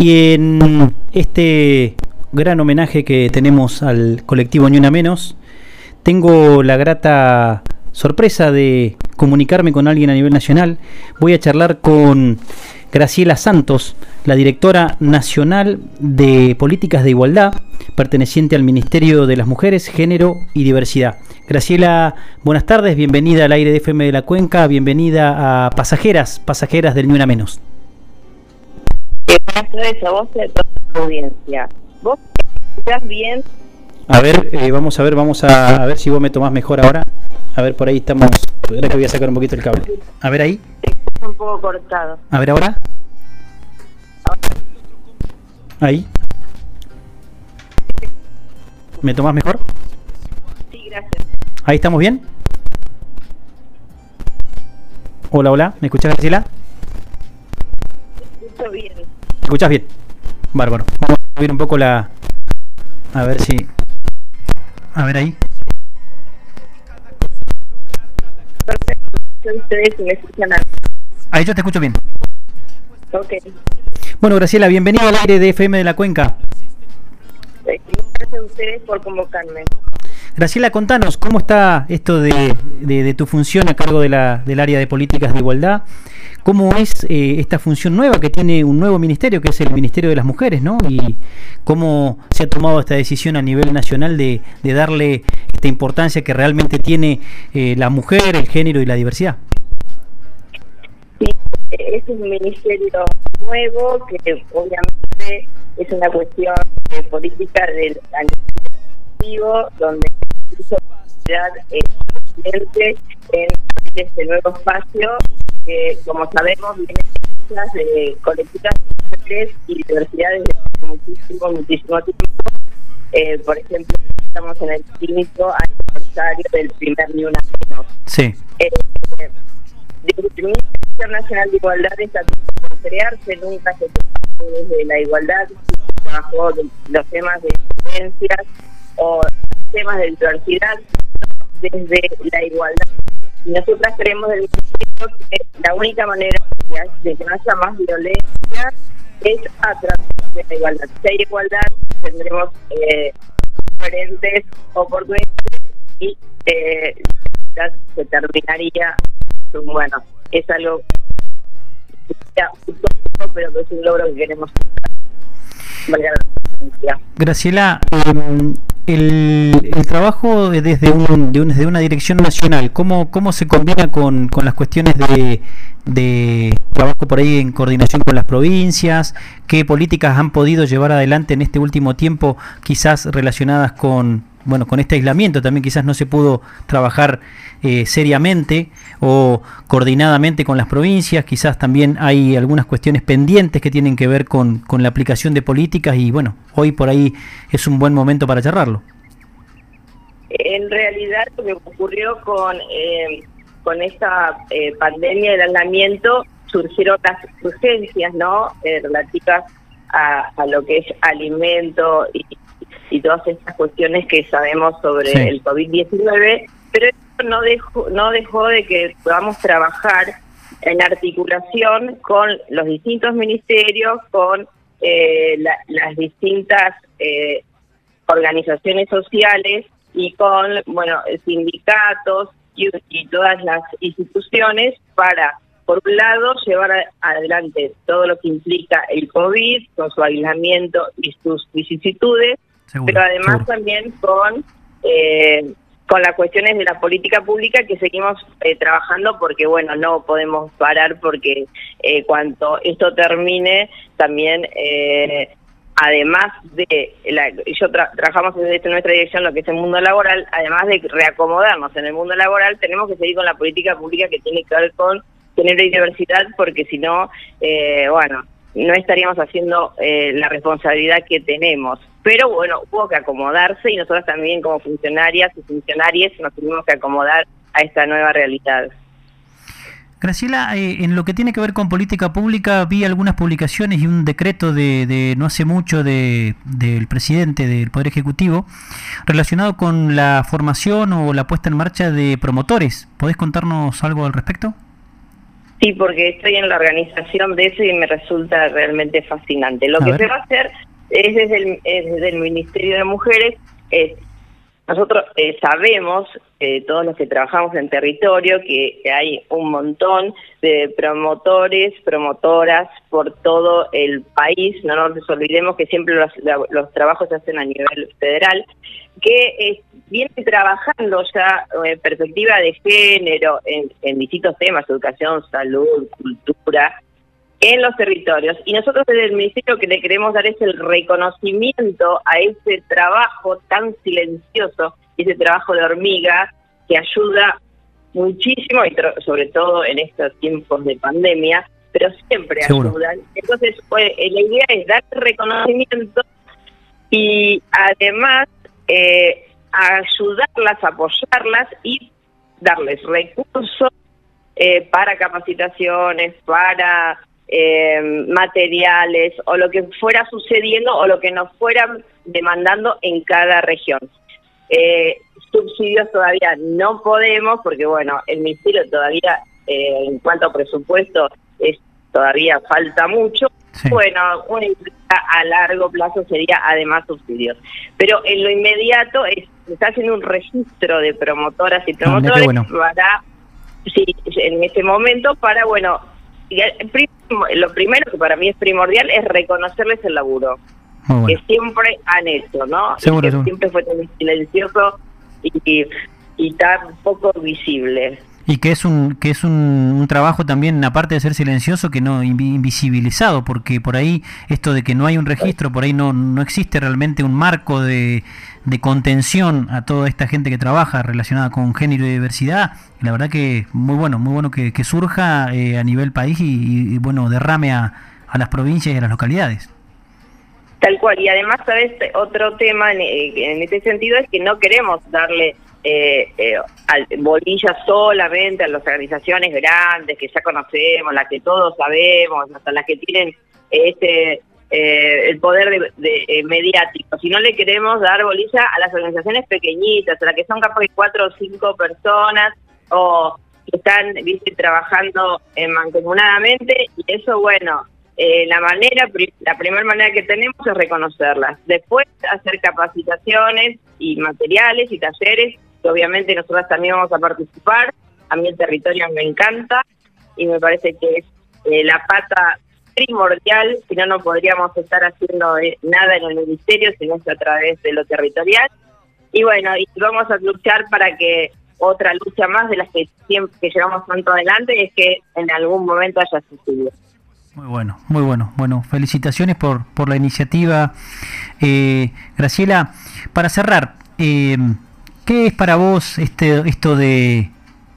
Y en este gran homenaje que tenemos al colectivo Ni Una Menos, tengo la grata sorpresa de comunicarme con alguien a nivel nacional. Voy a charlar con Graciela Santos, la directora nacional de Políticas de Igualdad, perteneciente al Ministerio de las Mujeres, Género y Diversidad. Graciela, buenas tardes, bienvenida al aire de FM de la Cuenca, bienvenida a Pasajeras, Pasajeras del Ni Una Menos. Buenas tardes a vos toda la audiencia. ¿Vos estás bien? A ver, eh, vamos a ver, vamos a, a ver si vos me tomás mejor ahora. A ver, por ahí estamos. Ahora que voy a sacar un poquito el cable. A ver ahí. Está un poco cortado. A ver ahora. Ahí. ¿Me tomás mejor? Sí, gracias. Ahí estamos bien. Hola, hola. ¿Me escuchás, Graciela? Escucho bien. ¿Me escuchás bien? Bárbaro. Vamos a subir un poco la. A ver si. A ver ahí. Ahí yo te escucho bien. Ok. Bueno, Graciela, bienvenida al aire de FM de la Cuenca. Gracias a ustedes por convocarme. Graciela, contanos, ¿cómo está esto de, de- de tu función a cargo de la, del área de políticas de igualdad? ¿Cómo es eh, esta función nueva que tiene un nuevo ministerio, que es el Ministerio de las Mujeres, ¿no? Y cómo se ha tomado esta decisión a nivel nacional de, de darle esta importancia que realmente tiene eh, la mujer, el género y la diversidad. Es un ministerio nuevo que obviamente es una cuestión de política del administrativo donde incluso presidente en este nuevo espacio que como sabemos viene de colectivas de y diversidad desde muchísimo, muchísimo tiempo. Eh, por ejemplo, estamos en el quinto aniversario del primer Ni Una Menos. Sí. Eh, desde el Ministerio Nacional de Igualdad está por crearse, nunca se desde la igualdad, trabajó los temas de violencias o temas de diversidad desde la igualdad. Y nosotras creemos del Ministerio que la única manera de que no haya más violencia es a través de la igualdad. Si hay igualdad, tendremos eh, diferentes oportunidades y eh, se terminaría. Bueno, es algo pero es un logro que queremos. Graciela, em, el, el trabajo desde, un, de un- desde una dirección nacional, ¿cómo, cómo se combina con, con las cuestiones de, de trabajo por ahí en coordinación con las provincias? ¿Qué políticas han podido llevar adelante en este último tiempo, quizás relacionadas con, bueno, con este aislamiento? También quizás no se pudo trabajar eh, seriamente o coordinadamente con las provincias, quizás también hay algunas cuestiones pendientes que tienen que ver con, con la aplicación de políticas y bueno, hoy por ahí es un buen momento para charlarlo. En realidad, lo que ocurrió con, eh, con esta eh, pandemia del aislamiento, surgieron las urgencias, ¿no? Eh, relativas a, a lo que es alimento y, y todas estas cuestiones que sabemos sobre Sí. el COVID-19, pero eso no dejó, no dejó de que podamos trabajar en articulación con los distintos ministerios, con eh, la- las distintas eh, organizaciones sociales y con bueno sindicatos y, y todas las instituciones para, por un lado, llevar adelante todo lo que implica el COVID con su aislamiento y sus vicisitudes, Seguro, pero además seguro. también con eh, con las cuestiones de la política pública que seguimos eh, trabajando porque bueno no podemos parar porque eh, cuanto esto termine también eh, además de la, yo tra- trabajamos desde nuestra dirección lo que es el mundo laboral además de reacomodarnos en el mundo laboral tenemos que seguir con la política pública que tiene que ver con y diversidad porque si no eh, bueno no estaríamos haciendo eh, la responsabilidad que tenemos. Pero bueno, hubo que acomodarse y nosotros también como funcionarias y funcionarios nos tuvimos que acomodar a esta nueva realidad. Graciela, eh, en lo que tiene que ver con política pública, vi algunas publicaciones y un decreto de, de no hace mucho de- del presidente del Poder Ejecutivo relacionado con la formación o la puesta en marcha de promotores. ¿Podés contarnos algo al respecto? Sí, porque estoy en la organización de eso y me resulta realmente fascinante. Lo A que ver. se va a hacer es desde el, es desde el Ministerio de Mujeres. es- nosotros eh, sabemos, eh, todos los que trabajamos en territorio, que, hay un montón de promotores, promotoras por todo el país. No nos olvidemos que siempre los, los trabajos se hacen a nivel federal, que eh, vienen trabajando ya en perspectiva de género en, en distintos temas, educación, salud, cultura, en los territorios. Y nosotros desde el Ministerio que le queremos dar es el reconocimiento a ese trabajo tan silencioso, ese trabajo de hormiga que ayuda muchísimo, y sobre todo en estos tiempos de pandemia, pero siempre Seguro. ayudan. Entonces, pues, la idea es dar reconocimiento y además eh, ayudarlas, apoyarlas y darles recursos eh, para capacitaciones, para eh, materiales o lo que fuera sucediendo o lo que nos fueran demandando en cada región. Eh, subsidios todavía no podemos porque, bueno, el Ministerio todavía, eh, en cuanto a presupuesto, es todavía falta mucho. Bueno, una a largo plazo sería además subsidios. Pero en lo inmediato es, se está haciendo un registro de promotoras y Ah, promotores bueno. para, sí, en este momento, para, bueno, prim- lo primero que para mí es primordial es reconocerles el laburo bueno. que siempre han hecho, ¿no? Seguro, y que seguro. siempre fue tan silencioso y, y tan poco visible. Y que es un que es un, un trabajo también, aparte de ser silencioso, que no invi- invisibilizado, porque por ahí esto de que no hay un registro, por ahí no, no existe realmente un marco de, de contención a toda esta gente que trabaja relacionada con género y diversidad. La verdad que muy bueno, muy bueno que, que surja eh, a nivel país y, y, y, bueno, derrame a, a las provincias y a las localidades. Tal cual. Y además, ¿sabes? Otro tema en, eh, en este sentido es que no queremos darle eh, eh, al, bolilla solamente a las organizaciones grandes que ya conocemos, las que todos sabemos, hasta las que tienen este eh, el poder de, de, eh, mediático, sino le queremos dar bolilla a las organizaciones pequeñitas, a las que son capaz de cuatro o cinco personas o que están ¿viste, trabajando eh, mancomunadamente y eso, bueno, eh, la manera, la primera manera que tenemos es reconocerlas. Después hacer capacitaciones y materiales y talleres, obviamente nosotras también vamos a participar. A mí el territorio me encanta y me parece que es eh, la pata primordial, si no, no podríamos estar haciendo eh, nada en el ministerio, sino es a través de lo territorial. Y bueno, y vamos a luchar para que otra lucha más de las que siempre que llevamos tanto adelante es que en algún momento haya sucedido. Muy bueno, muy bueno. Bueno, felicitaciones por, por la iniciativa. Eh, Graciela, para cerrar, eh, ¿qué es para vos este, esto de,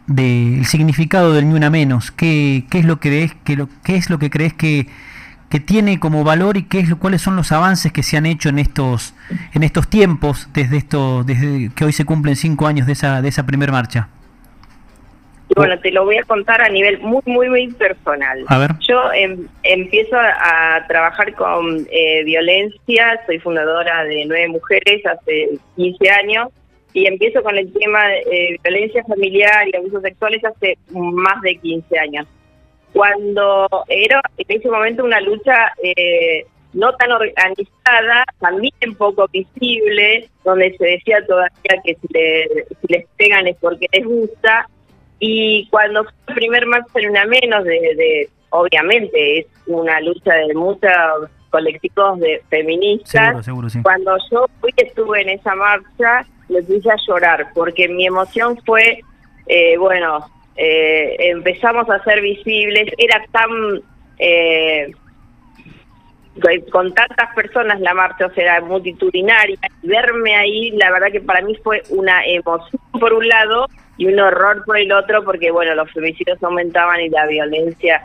de el significado del ni una menos? ¿Qué, qué es lo que ves, qué, lo, qué es lo que crees que, que tiene como valor y qué es, cuáles son los avances que se han hecho en estos en estos tiempos desde esto desde que hoy se cumplen cinco años de esa de esa primer marcha? Y bueno, te lo voy a contar a nivel muy, muy, muy personal. A ver. Yo em, empiezo a, a trabajar con eh, violencia, soy fundadora de Nueve Mujeres hace 15 años y empiezo con el tema de eh, violencia familiar y abusos sexuales hace más de 15 años. Cuando era en ese momento una lucha eh, no tan organizada, también poco visible, donde se decía todavía que si, le- si les pegan es porque les gusta. Y cuando fue el primer marcha en una menos, de, de- obviamente es una lucha de muchos colectivos de feministas, Seguro, seguro, sí. cuando yo fui estuve en esa marcha, me puse a llorar, porque mi emoción fue, eh, bueno, eh, empezamos a ser visibles, era tan... eh, con- con tantas personas la marcha o sea, multitudinaria, y verme ahí, la verdad que para mí fue una emoción por un lado y un horror por el otro, porque bueno, los femicidios aumentaban y la violencia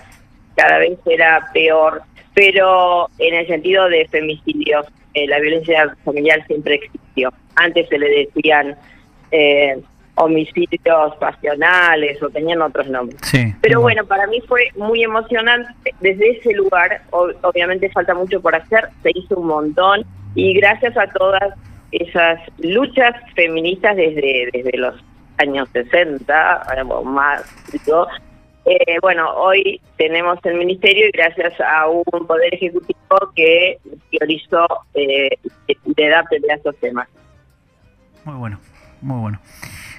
cada vez era peor, pero en el sentido de femicidios, eh, la violencia familiar siempre Antes se le decían eh, homicidios pasionales o tenían otros nombres. Sí. Pero bueno, para mí fue muy emocionante desde ese lugar. obviamente falta mucho por hacer, se hizo un montón y gracias a todas esas luchas feministas desde, desde los años 60 o más, digo, eh, bueno, hoy tenemos el ministerio y gracias a un poder ejecutivo que priorizó eh, le da pelea a estos temas. Muy bueno, muy bueno.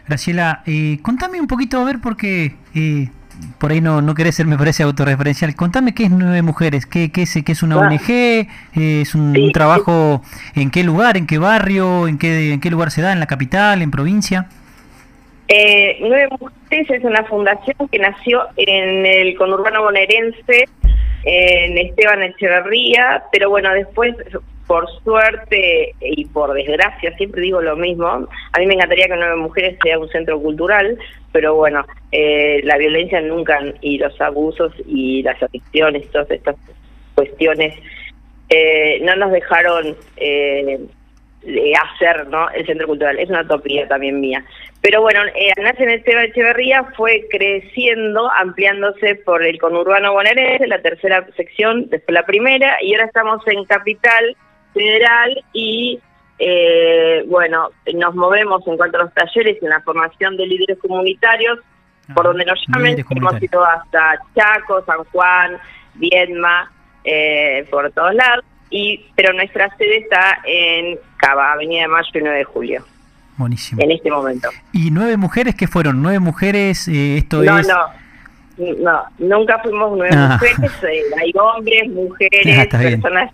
Graciela, eh, contame un poquito, a ver, porque eh, por ahí no, no querés ser, me parece, autorreferencial. Contame qué es Nueve Mujeres, qué, qué es, qué es una Ah. ONG, Eh, es un, un trabajo, en qué lugar, en qué barrio, en qué, en qué lugar se da, en la capital, en provincia. Eh, Nueve Mujeres es una fundación que nació en el conurbano bonaerense, en Esteban Echeverría, pero bueno, después, por suerte y por desgracia, siempre digo lo mismo, a mí me encantaría que Nueve Mujeres sea un centro cultural, pero bueno, eh, la violencia nunca y los abusos y las adicciones, todas estas cuestiones, eh, no nos dejaron... Eh, hacer ¿no? el centro cultural. Es una utopía también mía. Pero bueno, eh, nace en Esteban Echeverría, fue creciendo, ampliándose por el conurbano bonaerense, la tercera sección, después la primera, y ahora estamos en Capital Federal y eh, bueno, nos movemos en cuanto a los talleres y en la formación de líderes comunitarios, por donde nos llamen, hemos ido hasta Chaco, San Juan, Viedma, eh, por todos lados, y pero nuestra sede está en Cava, Avenida de Mayo y 9 de Julio, Buenísimo. en este momento. ¿Y nueve mujeres qué fueron? Nueve mujeres, eh, esto No, es... no, no, nunca fuimos nueve Ah. mujeres, eh, hay hombres, mujeres, Ah, personas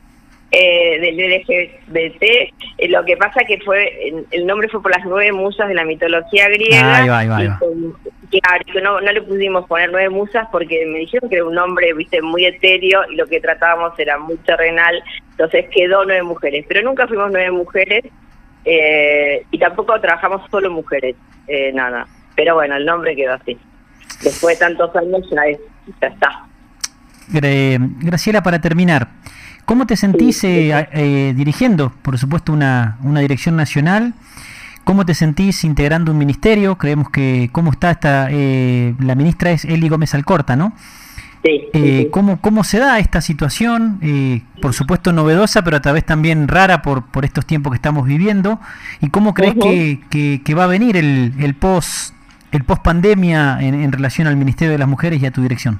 eh, del LGBT. Eh, lo que pasa que fue el- nombre fue por las nueve musas de la mitología griega. Ahí va, ahí va, ahí claro, no, no le pudimos poner nueve musas porque me dijeron que era un nombre, viste, muy etéreo y lo que tratábamos era muy terrenal. Entonces quedó nueve mujeres, pero nunca fuimos nueve mujeres eh, y tampoco trabajamos solo mujeres, eh, nada. Pero bueno, el nombre quedó así. Después de tantos años ya, es- ya está. Gra- Graciela, para terminar, ¿cómo te sentís eh, a- eh, dirigiendo, por supuesto, una, una dirección nacional? ¿Cómo te sentís integrando un ministerio? Creemos que, ¿cómo está esta, eh, la ministra es Eli Gómez Alcorta, ¿no? Sí. Eh, ¿cómo, ¿Cómo se da esta situación? Eh, por supuesto novedosa, pero a través también rara por, por estos tiempos que estamos viviendo. ¿Y cómo crees que, que- que va a venir el, el post el post pandemia en, en relación al Ministerio de las Mujeres y a tu dirección?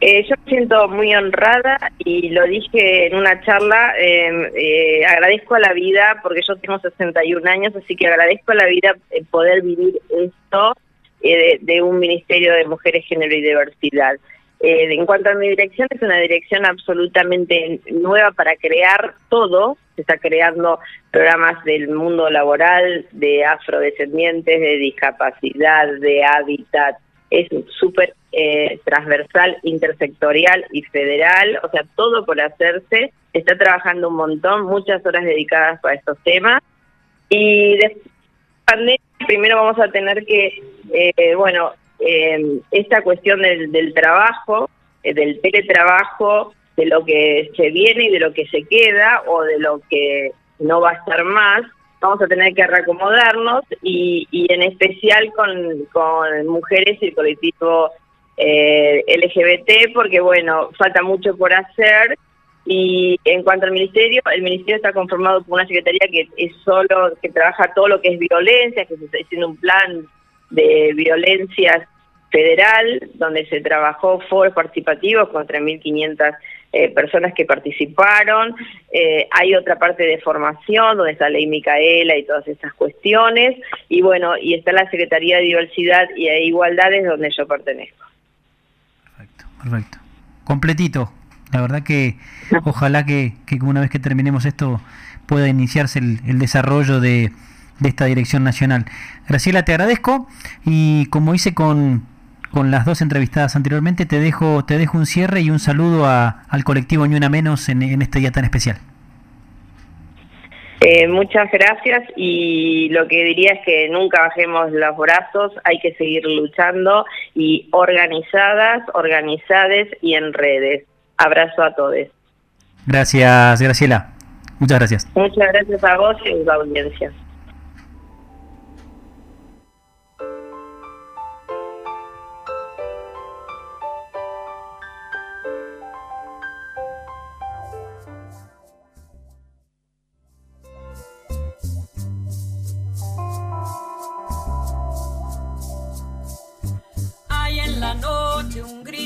Eh, yo me siento muy honrada y lo dije en una charla, eh, eh, agradezco a la vida porque yo tengo 61 años, así que agradezco a la vida poder vivir esto eh, de, un Ministerio de Mujeres, Género y Diversidad. Eh, en cuanto a mi dirección, es una dirección absolutamente nueva para crear todo. Se está creando programas del mundo laboral, de afrodescendientes, de discapacidad, de hábitat. Es súper eh, transversal, intersectorial y federal. O sea, todo por hacerse. Se está trabajando un montón, muchas horas dedicadas para estos temas. Y después de la pandemia, primero vamos a tener que, eh, bueno, eh, esta cuestión del, del trabajo, eh, del teletrabajo, de lo que se viene y de lo que se queda o de lo que no va a estar más, vamos a tener que reacomodarnos y, y en especial con, mujeres y el colectivo eh, LGBT, porque bueno, falta mucho por hacer. Y en cuanto al ministerio, el ministerio está conformado por una secretaría que es solo, que trabaja todo lo que es violencia, que se está haciendo un plan de violencias federal, donde se trabajó foros participativos con 3.500 eh, personas que participaron. Eh, hay otra parte de formación, donde está Ley Micaela y todas estas cuestiones. Y bueno, y está la Secretaría de Diversidad y de Igualdades, donde yo pertenezco. Perfecto. Completito. La verdad que ojalá que, que una vez que terminemos esto pueda iniciarse el, el desarrollo de, de esta dirección nacional. Graciela, te agradezco y como hice con, con las dos entrevistadas anteriormente, te dejo, te dejo un cierre y un saludo a, al colectivo Ni Una Menos en, en este día tan especial. Eh, muchas gracias y lo que diría es que nunca bajemos los brazos, hay que seguir luchando y organizadas, organizades y en redes. Abrazo a todos. Gracias, Graciela. Muchas gracias. Muchas gracias a vos y a la audiencia.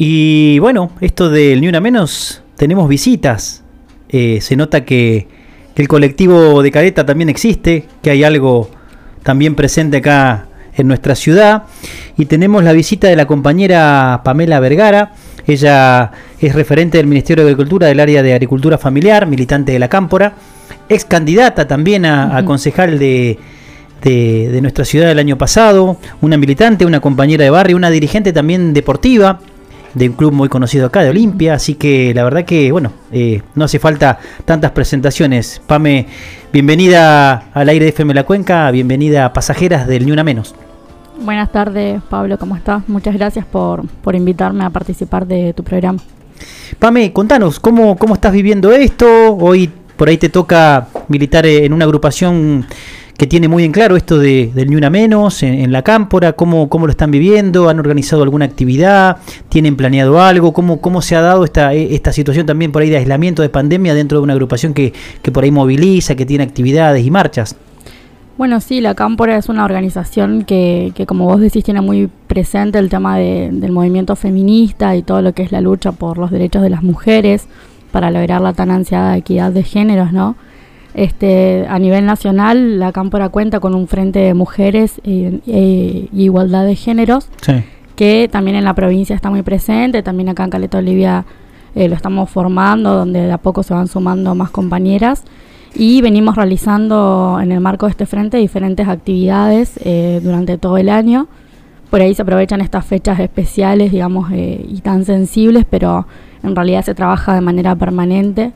Y bueno, esto del Ni Una Menos, tenemos visitas. Eh, se nota que, que el colectivo de Careta también existe, que hay algo también presente acá en nuestra ciudad. Y tenemos la visita de la compañera Pamela Vergara. Ella es referente del Ministerio de Agricultura del área de Agricultura Familiar, militante de la Cámpora, ex candidata también a, a concejal de, de, de nuestra ciudad el año pasado, una militante, una compañera de barrio, una dirigente también deportiva de un club muy conocido acá, de Olimpia, así que la verdad que, bueno, eh, no hace falta tantas presentaciones. Pame, bienvenida al aire de FM La Cuenca, bienvenida a Pasajeras del Ni Una Menos. Buenas tardes, Pablo, ¿cómo estás? Muchas gracias por, por invitarme a participar de tu programa. Pame, contanos, ¿cómo, ¿cómo estás viviendo esto? Hoy por ahí te toca militar en una agrupación que tiene muy en claro esto de, del Ni Una Menos en, la Cámpora, ¿cómo, cómo lo están viviendo, han organizado alguna actividad, tienen planeado algo, cómo, cómo se ha dado esta, esta situación también por ahí de aislamiento de pandemia dentro de una agrupación que, que por ahí moviliza, que tiene actividades y marchas. Bueno, sí, la Cámpora es una organización que, que como vos decís, tiene muy presente el tema de, del movimiento feminista y todo lo que es la lucha por los derechos de las mujeres para lograr la tan ansiada equidad de géneros, ¿no? Este, a nivel nacional, la Cámpora cuenta con un frente de mujeres e, e igualdad de géneros, Sí. que también en la provincia está muy presente, también acá en Caleta Olivia eh, lo estamos formando, donde de a poco se van sumando más compañeras y venimos realizando en el marco de este frente diferentes actividades eh, durante todo el año. Por ahí se aprovechan estas fechas especiales, digamos, eh, y tan sensibles, pero en realidad se trabaja de manera permanente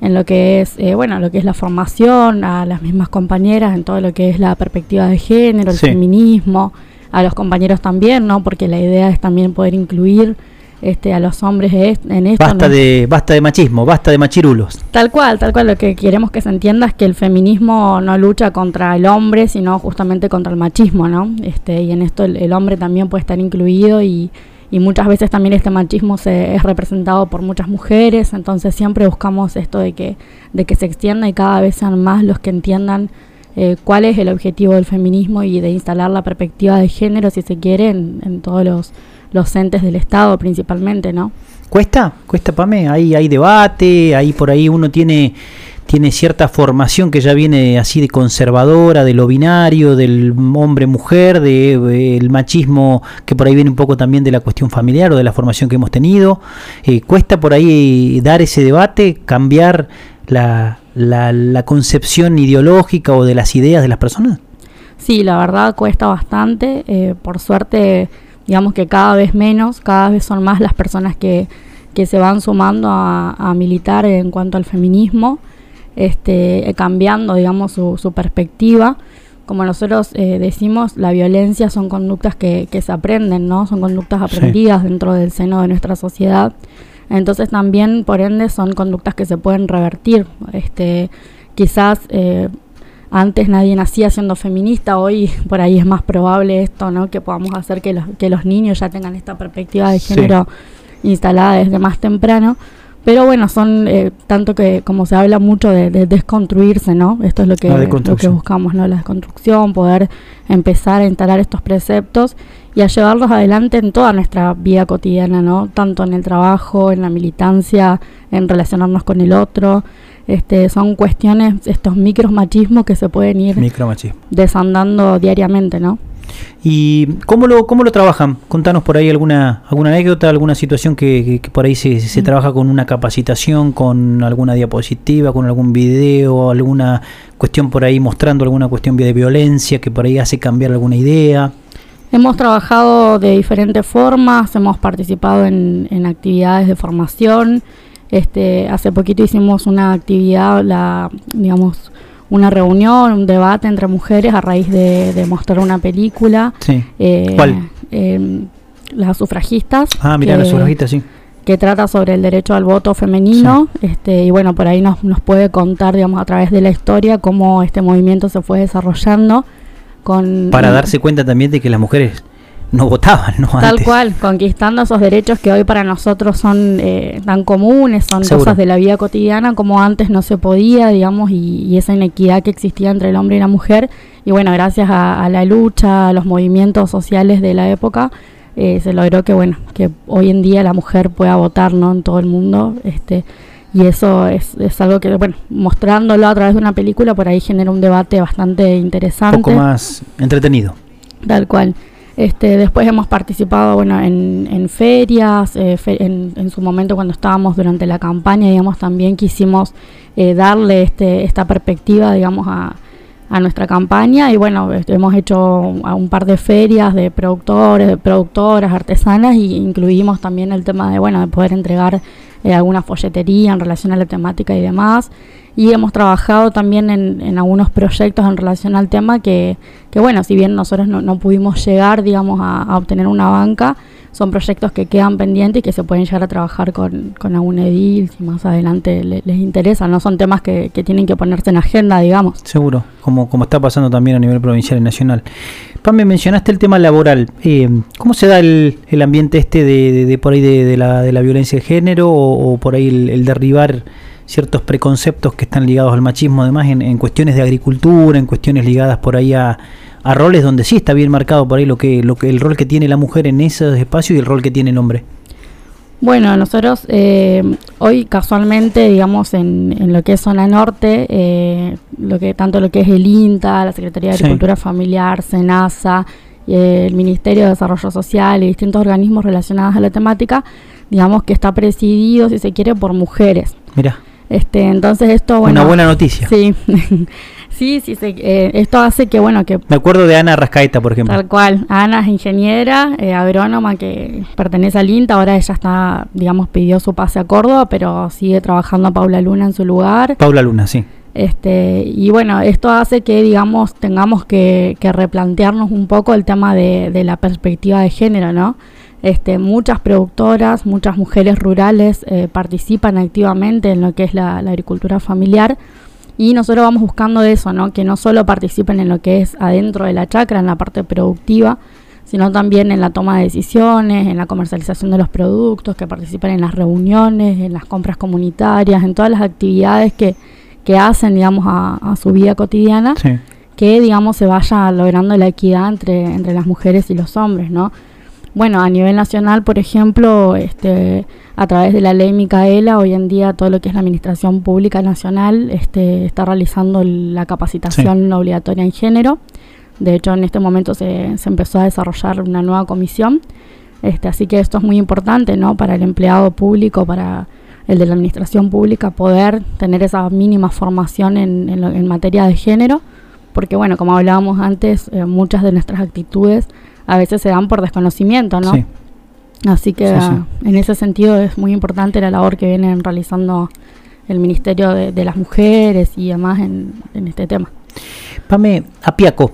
en lo que es, eh, bueno, lo que es la formación a las mismas compañeras, en todo lo que es la perspectiva de género, el Sí. feminismo, a los compañeros también, ¿no? Porque la idea es también poder incluir este, a los hombres en esto. Basta ¿no? de, basta de machismo, basta de machirulos. Tal cual, tal cual. Lo que queremos que se entienda es que el feminismo no lucha contra el hombre, sino justamente contra el machismo, ¿no? Este, y en esto el, el hombre también puede estar incluido y, y muchas veces también este machismo se, es representado por muchas mujeres, entonces siempre buscamos esto de que, de que se extienda y cada vez sean más los que entiendan eh, cuál es el objetivo del feminismo y de instalar la perspectiva de género, si se quiere, en, en todos los, los entes del Estado principalmente, ¿no? ¿Cuesta? ¿Cuesta, Pame? Ahí hay debate, ahí por ahí uno tiene, tiene cierta formación que ya viene así de conservadora, de lo binario, del hombre-mujer, del machismo que por ahí viene un poco también de la cuestión familiar o de la formación que hemos tenido. Eh, ¿Cuesta por ahí dar ese debate, cambiar la, la, la concepción ideológica o de las ideas de las personas? Sí, la verdad cuesta bastante. eh, por suerte, digamos que cada vez menos, cada vez son más las personas que, que se van sumando a, a militar en cuanto al feminismo, este, cambiando, digamos, su, su perspectiva. Como nosotros eh, decimos, la violencia son conductas que, que se aprenden, ¿no? Son conductas Sí. aprendidas dentro del seno de nuestra sociedad. Entonces también, por ende, son conductas que se pueden revertir. Este, quizás eh, antes nadie nacía siendo feminista, hoy (laughs) por ahí es más probable esto, ¿no? Que podamos hacer que los, que los niños ya tengan esta perspectiva de Sí. género instalada desde más temprano. Pero bueno, son eh, tanto que como se habla mucho de, de desconstruirse, ¿no? Esto es lo que, lo que buscamos, ¿no? La desconstrucción, poder empezar a instalar estos preceptos y a llevarlos adelante en toda nuestra vida cotidiana, ¿no? Tanto en el trabajo, en la militancia, en relacionarnos con el otro. Este, son cuestiones, estos micros machismos que se pueden ir desandando diariamente, ¿no? ¿Y cómo lo, cómo lo trabajan? Contanos por ahí alguna, alguna anécdota, alguna situación que, que- que por ahí se, se trabaja con una capacitación, con alguna diapositiva, con algún video, alguna cuestión por ahí mostrando alguna cuestión de violencia que por ahí hace cambiar alguna idea. Hemos trabajado de diferentes formas, hemos participado en, en actividades de formación. Este, hace poquito hicimos una actividad, la, digamos, una reunión, un debate entre mujeres a raíz de, de mostrar una película. Sí. Eh, ¿Cuál? eh, las sufragistas. Ah, mirá, que- la sufragista, sí. que trata sobre el derecho al voto femenino, este, y bueno, por ahí nos, nos puede contar, digamos, a través de la historia cómo este movimiento se fue desarrollando con Para darse cuenta también de que las mujeres no votaban, ¿no? Tal Antes. cual, conquistando esos derechos que hoy para nosotros son eh, tan comunes, son Seguro. cosas de la vida cotidiana, como antes no se podía, digamos, y, y esa inequidad que existía entre el hombre y la mujer. Y bueno, gracias a, a la lucha, a los movimientos sociales de la época, eh, se logró que bueno que hoy en día la mujer pueda votar no en todo el mundo este y eso es, es algo que bueno mostrándolo a través de una película por ahí genera un debate bastante Un interesante poco más entretenido. Tal cual. Este, después hemos participado bueno, en, en ferias, eh, fe- en, en su momento cuando estábamos durante la campaña, digamos, también quisimos eh, darle este, esta perspectiva, digamos, a, a nuestra campaña. Y bueno, este, hemos hecho un par de ferias de productores, de productoras, artesanas y incluimos también el tema de, bueno, de poder entregar eh, alguna folletería en relación a la temática y demás. Y hemos trabajado también en, en algunos proyectos en relación al tema que, que bueno, si bien nosotros no, no pudimos llegar, digamos, a, a obtener una banca, son proyectos que quedan pendientes y que se pueden llegar a trabajar con, con algún edil si más adelante le- les interesa. No son temas que, que tienen que ponerse en agenda, digamos. Seguro, como, como está pasando también a nivel provincial y nacional. Pam, me mencionaste el tema laboral. Eh, ¿Cómo se da el, el ambiente este de, de- por ahí de, de la, de la violencia de género o, o por ahí el, el derribar ciertos preconceptos que están ligados al machismo, además en, en cuestiones de agricultura, en cuestiones ligadas por ahí a, a roles donde sí está bien marcado por ahí lo que, lo que el rol que tiene la mujer en esos espacios y el rol que tiene el hombre? Bueno, nosotros eh, hoy casualmente, digamos, en, en lo que es zona norte, eh, lo que tanto lo que es el INTA, la Secretaría de Sí. Agricultura Familiar, SENASA, eh, el Ministerio de Desarrollo Social y distintos organismos relacionados a la temática, digamos que está presidido, si se quiere, por mujeres. Mira, Este, entonces esto, bueno, una buena noticia. Sí, (laughs) sí, sí, se- eh, esto hace que, bueno, que Me acuerdo de Ana Rascaeta, por ejemplo. Tal cual. Ana es ingeniera, eh, agrónoma que pertenece al INTA. Ahora ella está, digamos, pidió su pase a Córdoba, pero sigue trabajando a Paula Luna en su lugar. Paula Luna, sí. Este, y bueno, esto hace que, digamos, tengamos que, que replantearnos un poco el tema de, de la perspectiva de género, ¿no? Este, muchas productoras, muchas mujeres rurales eh, participan activamente en lo que es la, la agricultura familiar y nosotros vamos buscando eso, ¿no? Que no solo participen en lo que es adentro de la chacra, en la parte productiva, sino también en la toma de decisiones, en la comercialización de los productos, que participen en las reuniones, en las compras comunitarias, en todas las actividades que, que hacen, digamos, a, a su vida cotidiana, Sí. que, digamos, se vaya logrando la equidad entre, entre las mujeres y los hombres, ¿no? Bueno, a nivel nacional, por ejemplo, este, a través de la ley Micaela, hoy en día todo lo que es la Administración Pública Nacional este, está realizando la capacitación obligatoria en género. De hecho, en este momento se, se empezó a desarrollar una nueva comisión. Este, así que esto es muy importante ¿no? para el empleado público, para el de la administración pública, poder tener esa mínima formación en, en lo- en materia de género. Porque, bueno, como hablábamos antes, eh, muchas de nuestras actitudes a veces se dan por desconocimiento, ¿no? Sí. Así que Sí, sí. en ese sentido es muy importante la labor que vienen realizando el Ministerio de, de las Mujeres y demás en, en este tema. Pame, Apiaco,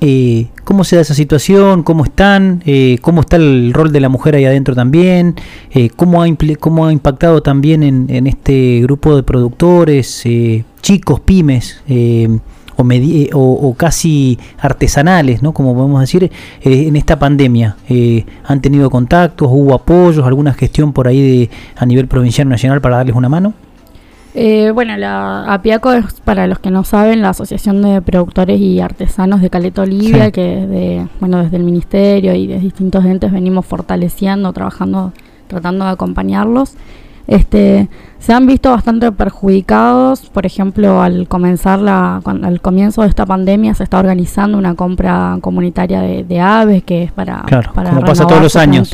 eh, ¿cómo se da esa situación? ¿Cómo están? Eh, ¿Cómo está el rol de la mujer ahí adentro también? Eh, ¿cómo, ha ¿Cómo ha impactado también en, en este grupo de productores, eh, chicos, pymes? O, eh, o, o casi artesanales, ¿no? Como podemos decir, eh, en esta pandemia. Eh, ¿Han tenido contactos? ¿Hubo apoyos? ¿Alguna gestión por ahí de, a nivel provincial o nacional para darles una mano? Eh, bueno, la APIACO es, para los que no saben, la Asociación de Productores y Artesanos de Caleta Olivia, Sí. que de, bueno, desde el Ministerio y de distintos entes venimos fortaleciendo, trabajando, tratando de acompañarlos. Este, se han visto bastante perjudicados, por ejemplo, al comenzar la, al comienzo de esta pandemia se está organizando una compra comunitaria de, de aves que es para, Claro, para como pasa todos los años.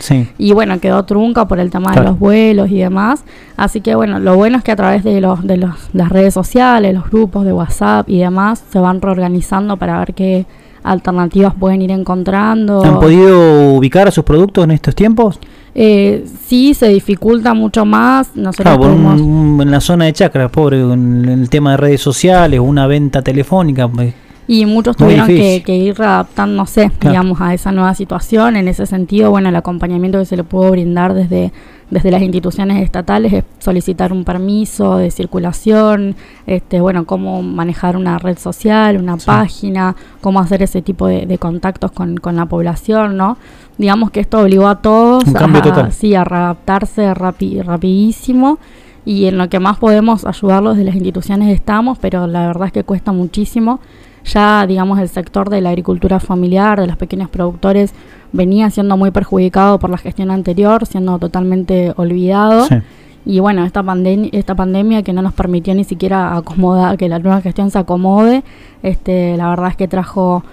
Sí. Y bueno, quedó trunca por el tema Claro. de los vuelos y demás. Así que bueno, lo bueno es que a través de, los, de los, las redes sociales, los grupos de WhatsApp y demás, se van reorganizando para ver qué alternativas pueden ir encontrando. ¿Han podido ubicar a sus productos en estos tiempos? Eh, sí, se dificulta mucho más. Nosotros un- un- en la zona de chacra, pobre, en el tema de redes sociales, una venta telefónica. pues, Y muchos tuvieron que, que ir adaptándose, Claro. digamos, a esa nueva situación. En ese sentido, bueno, el acompañamiento que se le pudo brindar desde, desde las instituciones estatales es solicitar un permiso de circulación, este, bueno, cómo manejar una red social, una página, cómo hacer ese tipo de, de contactos con, con la población, ¿no? Digamos que esto obligó a todos Un cambio a, total. sí, a readaptarse rapi- rapidísimo y en lo que más podemos ayudarlos de las instituciones estamos, pero la verdad es que cuesta muchísimo. ya, digamos, el sector de la agricultura familiar, de los pequeños productores, venía siendo muy perjudicado por la gestión anterior, siendo totalmente olvidado. Sí. Y bueno, esta, pandem- esta pandemia que no nos permitió ni siquiera acomodar, que la nueva gestión se acomode, este, la verdad es que trajo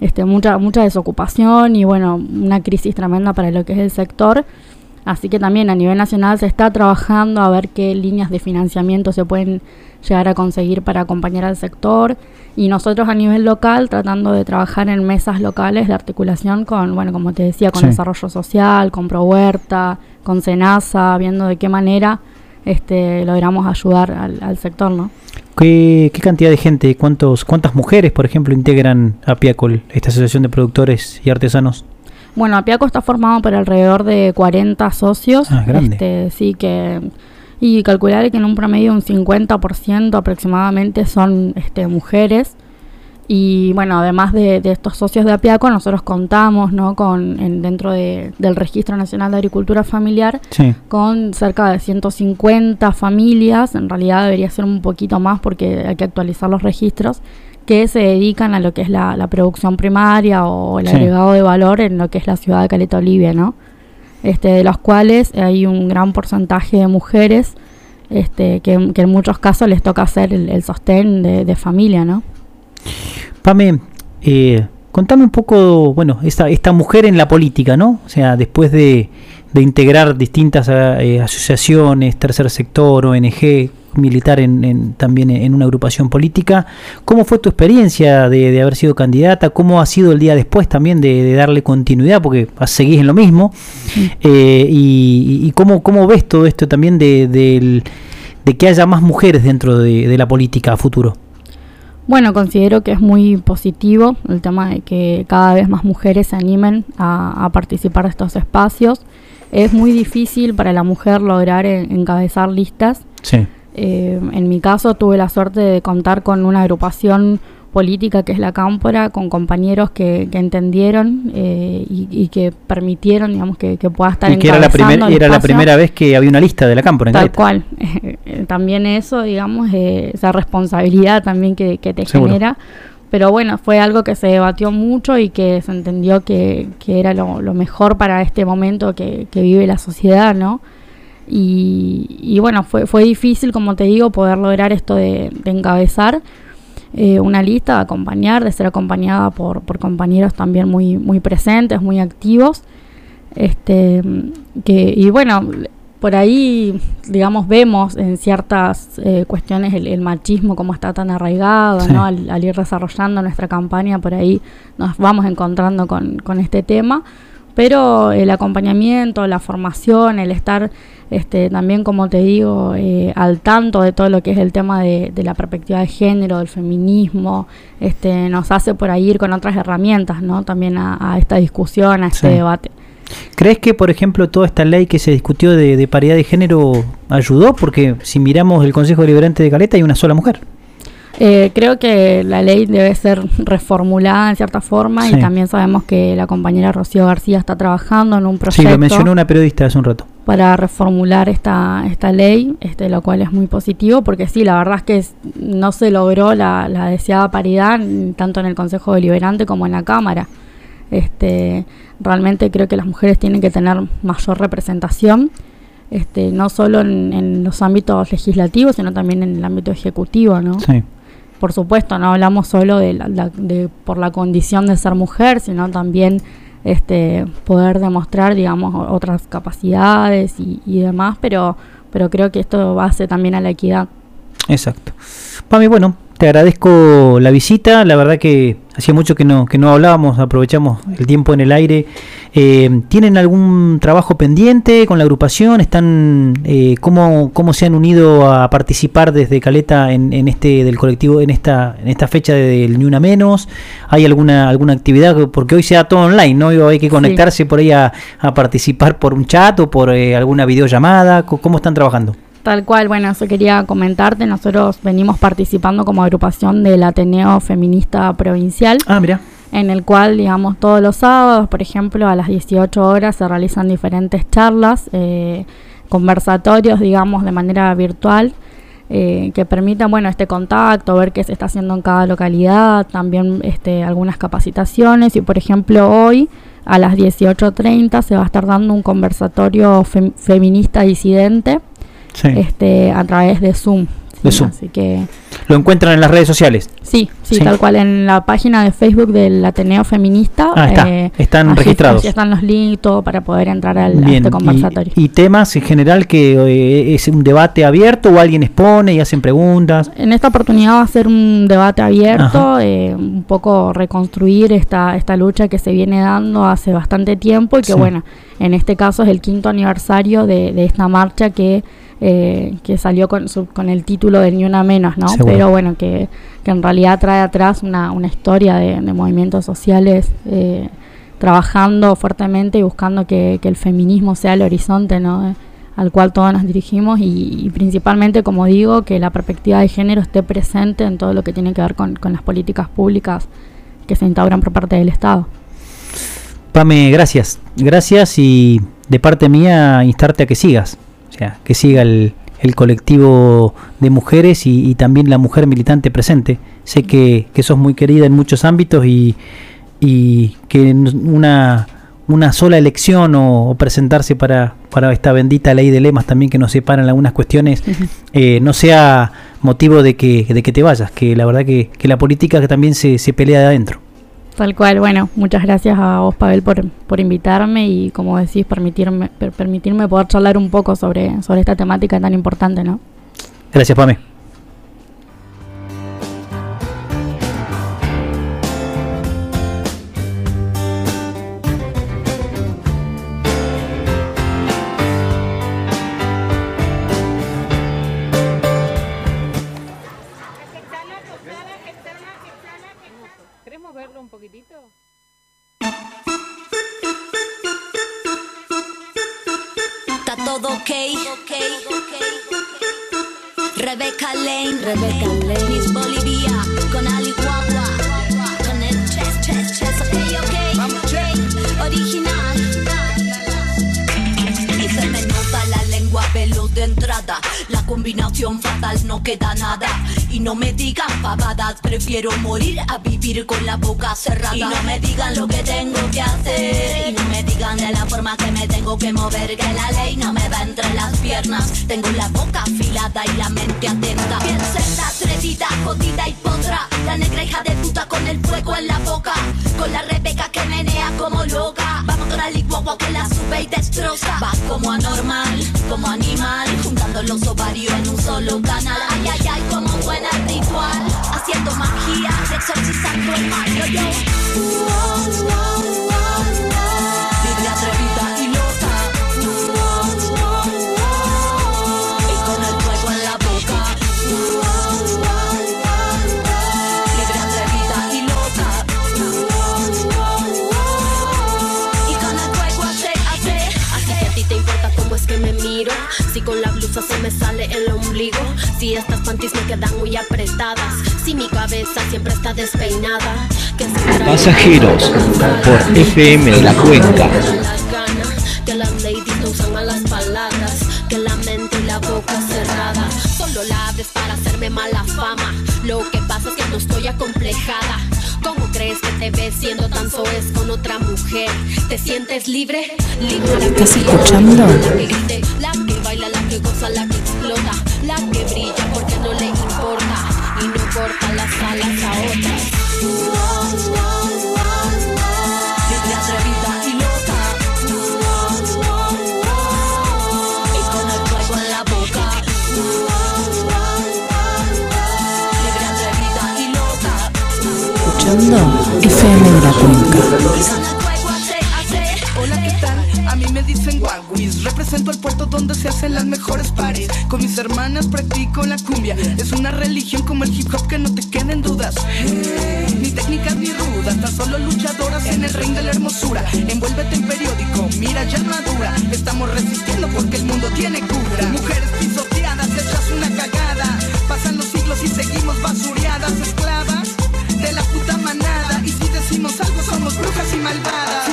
este, mucha, mucha desocupación y bueno, una crisis tremenda para lo que es el sector. Así que también a nivel nacional se está trabajando a ver qué líneas de financiamiento se pueden llegar a conseguir para acompañar al sector. Y nosotros a nivel local tratando de trabajar en mesas locales de articulación con, bueno, como te decía, con Sí. desarrollo social, con Prohuerta, con Senasa, viendo de qué manera este, logramos ayudar al, al sector, ¿no? ¿Qué, qué cantidad de gente, cuántos, cuántas mujeres, por ejemplo, integran a Piacol, esta asociación de productores y artesanos? Bueno, Apiaco está formado por alrededor de 40 socios. Ah, grande. Este, sí, que. Y calcular que en un promedio un 50% aproximadamente son este, mujeres. Y bueno, además de, de estos socios de Apiaco, nosotros contamos ¿no? con en- dentro de- del Registro Nacional de Agricultura Familiar Sí. con cerca de 150 familias, en realidad debería ser un poquito más porque hay que actualizar los registros, que se dedican a lo que es la, la producción primaria o el Sí. agregado de valor en lo que es la ciudad de Caleta Olivia, ¿no? Este, de los cuales hay un gran porcentaje de mujeres este, que, que en muchos casos les toca hacer el, el sostén de, de familia, ¿no? Pame, eh, contame un poco, bueno, esta, esta mujer en la política, ¿no? O sea, después de, de integrar distintas eh, asociaciones, tercer sector, ONG, militar en, en- también en una agrupación política, ¿cómo fue tu experiencia de, de haber sido candidata? ¿Cómo ha sido el día después también de, de darle continuidad? Porque seguís en lo mismo. Eh, y, cómo, cómo ves todo esto también de, que haya más mujeres dentro de, de la política a futuro? Bueno, considero que es muy positivo el tema de que cada vez más mujeres se animen a, a participar de estos espacios. Es muy difícil para la mujer lograr en- encabezar listas. Sí. Eh, en mi caso tuve la suerte de contar con una agrupación política que es la Cámpora, con compañeros que, que entendieron eh, y, y que permitieron, digamos, que, que pueda estar Y que era la, primer- era la primera vez que había una lista de la Cámpora en Tal cual. (laughs) Eh, también eso, digamos, eh, esa responsabilidad también que, que te Seguro. genera. Pero bueno, fue algo que se debatió mucho y que se entendió que, era lo, lo mejor para este momento que vive la sociedad, ¿no? Y, y bueno, fue, fue difícil, como te digo, poder lograr esto de, de encabezar eh, una lista, de acompañar, de ser acompañada por, por compañeros también muy, muy presentes, muy activos. Este, que, y bueno, por ahí, digamos, vemos en ciertas eh, cuestiones el, el machismo como está tan arraigado, Sí. ¿no? Al, al ir desarrollando nuestra campaña, por ahí nos vamos encontrando con, con este tema. Pero el acompañamiento, la formación, el estar este, también, como te digo, eh, al tanto de todo lo que es el tema de, de la perspectiva de género, del feminismo, este, nos hace por ahí ir con otras herramientas, ¿no? También a, a esta discusión, a este Sí. debate. ¿Crees que, por ejemplo, toda esta ley que se discutió de, de paridad de género ayudó? Porque si miramos el Consejo Deliberante de Caleta hay una sola mujer. Eh, creo que la ley debe ser reformulada en cierta forma Sí. y también sabemos que la compañera Rocío García está trabajando en un Sí, proyecto lo mencionó una periodista hace un rato. para reformular esta, esta ley, este, lo cual es muy positivo porque sí, la verdad es que no se logró la, la deseada paridad tanto en el Consejo Deliberante como en la Cámara. Este, realmente creo que las mujeres tienen que tener mayor representación, este, no solo en, en los ámbitos legislativos, sino también en el ámbito ejecutivo, ¿no? Sí. Por supuesto, no hablamos solo de, la- de por la condición de ser mujer, sino también este poder demostrar, digamos, otras capacidades y, y demás, pero pero creo que esto base también a la equidad. Exacto. Pami, bueno, te agradezco la visita. La verdad que hacía mucho que no, que no hablábamos, aprovechamos el tiempo en el aire. Eh, ¿Tienen algún trabajo pendiente con la agrupación? ¿Están eh, cómo, cómo se han unido a participar desde Caleta en, en este del colectivo en esta en esta fecha del Ni Una Menos? ¿Hay alguna alguna actividad? Porque hoy se da todo online, ¿no? Hay que conectarse por ahí a, a participar por un chat o por eh, alguna videollamada. ¿Cómo están trabajando? Tal cual, bueno, eso quería comentarte. Nosotros venimos participando como agrupación del Ateneo Feminista Provincial. Ah, mira. En el cual, digamos, todos los sábados, por ejemplo, a las 18 horas se realizan diferentes charlas, eh, conversatorios, digamos, de manera virtual. eh, que permitan bueno este contacto, ver qué se está haciendo en cada localidad, también este, algunas capacitaciones y por ejemplo hoy a las 18.30 se va a estar dando un conversatorio fem- feminista disidente Sí. este, a través de Zoom. De Sí, Zoom. Así que Lo encuentran en las redes sociales. sí, sí, Sí. tal cual en la página de Facebook del Ateneo Feminista. Ah, está. Están allí- registrados. allí están los links, todo para poder entrar al, a Bien, este y- conversatorio. Y, temas en general que eh, es un debate abierto o alguien expone y hacen preguntas. En esta oportunidad va a ser un debate abierto, eh, un poco reconstruir esta, esta lucha que se viene dando hace bastante tiempo y que Sí. bueno, en este caso es el quinto aniversario de, de esta marcha que, eh, que salió con, su- con el título de Ni Una Menos, ¿no? Seguro. Pero bueno, que, que en realidad trae atrás una, una historia de, de movimientos sociales eh, trabajando fuertemente y buscando que, que el feminismo sea el horizonte, ¿no? al cual todos nos dirigimos y, y principalmente, como digo, que la perspectiva de género esté presente en todo lo que tiene que ver con, con las políticas públicas que se instauran por parte del Estado. Pame, gracias. Gracias y de parte mía instarte a que sigas. Sea, que siga el, el colectivo de mujeres y, y también la mujer militante presente. Sé que, que sos muy querida en muchos ámbitos y, y que una, una sola elección o, o presentarse para, para esta bendita ley de lemas también que nos separan algunas cuestiones eh, no sea motivo de que, de que te vayas. Que la verdad que, que la política que también se, se pelea de adentro. Tal cual, bueno, muchas gracias a vos, Pavel, por, por invitarme y, como decís, permitirme, per- permitirme poder charlar un poco sobre, sobre esta temática tan importante, ¿no? Gracias, Pame. Prefiero morir a vivir con la boca cerrada. Y no me digan lo que tengo que hacer, y no me digan de la forma que me tengo que mover, que la ley no me va entre las piernas. Tengo la boca afilada y la mente atenta. Piensa en la atrevida, jodida y potra, la negra hija de puta con el fuego en la boca, con la Rebeca que menea como loca. Vamos con la licuagua que la sube y destroza. Va como anormal, como animal, juntando los ovarios en un solo canal. Ay, ay, ay, como buena ritual, haciendo magia, exorcizando el mal. Yo, yo. Libre, atrevida y loca. Y con el fuego en la boca. Libre, atrevida y loca. Y con el fuego hace, hace, Así que a ti te importa cómo es que me miro. Si con la blusa se me sale el ombligo. Si estas panties me quedan muy apretadas. Si mi cabeza siempre está despeinada. Que Pasajeros por FM de la Cuenca. que las ladies no usan malas palabras, que la mente y la boca cerrada. Solo la abres para hacerme mala fama. Lo que pasa es que no estoy acomplejada. ¿Cómo crees que te ves siendo tan soez con otra mujer? ¿Te sientes libre? Libre la que ¿Estás escuchando? La que grite, la que baila, la que goza, la que corta las alas a otras. libre, atrevida y loca. Y con el fuego en la boca. Libre, atrevida y loca. Escuchando FM de la Cuenca. Dicen Guaguis. Represento el puerto donde se hacen las mejores pares. Con mis hermanas practico la cumbia. Es una religión como el hip hop que no te queden dudas. Ni técnicas ni rudas, tan solo luchadoras en el ring de la hermosura. Envuélvete en periódico, mira ya madura. Estamos resistiendo porque el mundo tiene cura. Mujeres pisoteadas, hechas una cagada. Pasan los siglos y seguimos basureadas, esclavas de la puta manada. Y si decimos algo, somos brujas y malvadas.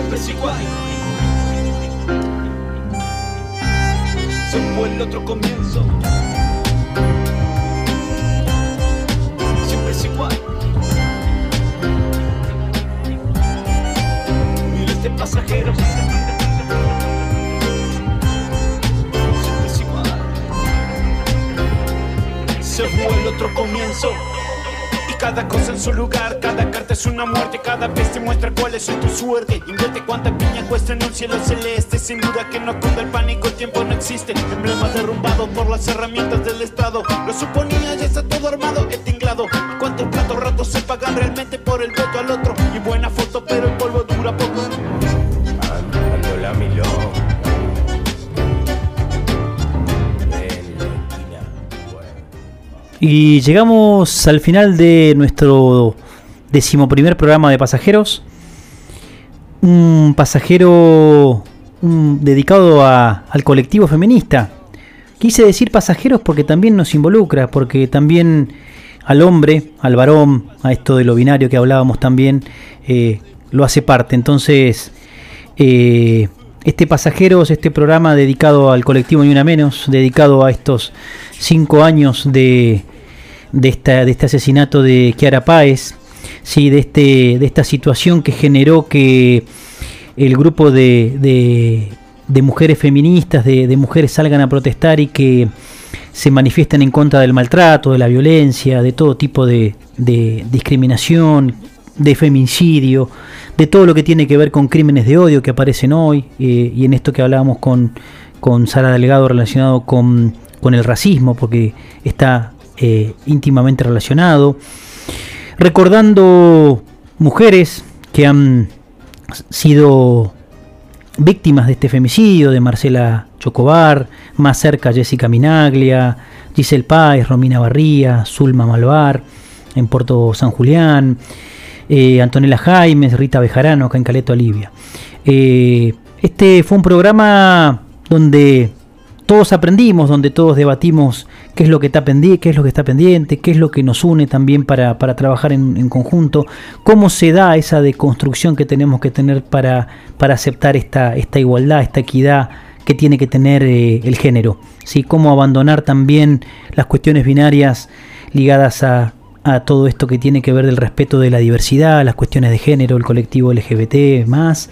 Siempre es igual. Se fue el otro comienzo. Siempre es igual. Miles de pasajeros. Siempre es igual. Se fue el otro comienzo. Cada cosa en su lugar, cada carta es una muerte, cada vez te muestra cuál es tu suerte. Invierte cuánta piña cuesta en un cielo celeste, sin duda que no cunda el pánico, el tiempo no existe. Emblemas derrumbados por las herramientas del Estado. Lo suponía, ya está todo armado, el tinglado. ¿Cuántos platos ratos se pagan realmente por el voto al otro? Y buena foto, pero el polvo dura poco. Y llegamos al final de nuestro decimoprimer programa de pasajeros. Un pasajero dedicado a- al colectivo feminista. Quise decir pasajeros porque también nos involucra, porque también al hombre, al varón, a esto de lo binario que hablábamos también, eh, lo hace parte. Entonces, eh, este Pasajeros, este programa dedicado al colectivo Ni Una Menos, dedicado a estos cinco años de, de, esta, de este asesinato de Kiara Páez, sí, de, este, de esta situación que generó que el grupo de, de- de mujeres feministas, de, mujeres salgan a protestar y que se manifiesten en contra del maltrato, de la violencia, de todo tipo de, de discriminación, de femicidio, de todo lo que tiene que ver con crímenes de odio que aparecen hoy, eh, y en esto que hablábamos con, con Sara Delgado relacionado con, con el racismo, porque está eh, íntimamente relacionado, recordando mujeres que han sido víctimas de este femicidio, de Marcela Chocobar, más cerca Jessica Minaglia, Giselle Páez, Romina Barría, Zulma Malvar, en Puerto San Julián, eh, Antonella Jaimes, Rita Bejarano, acá en Caleto Olivia. Eh, este fue un programa donde todos aprendimos, donde todos debatimos qué es lo que está pendiente, qué es lo que está pendiente, qué es lo que nos une también para, para trabajar en, conjunto, cómo se da esa deconstrucción que tenemos que tener para, para aceptar esta, esta igualdad, esta equidad que tiene que tener eh, el género, ¿sí? cómo abandonar también las cuestiones binarias ligadas a, a todo esto que tiene que ver del respeto de la diversidad, las cuestiones de género, el colectivo LGBT más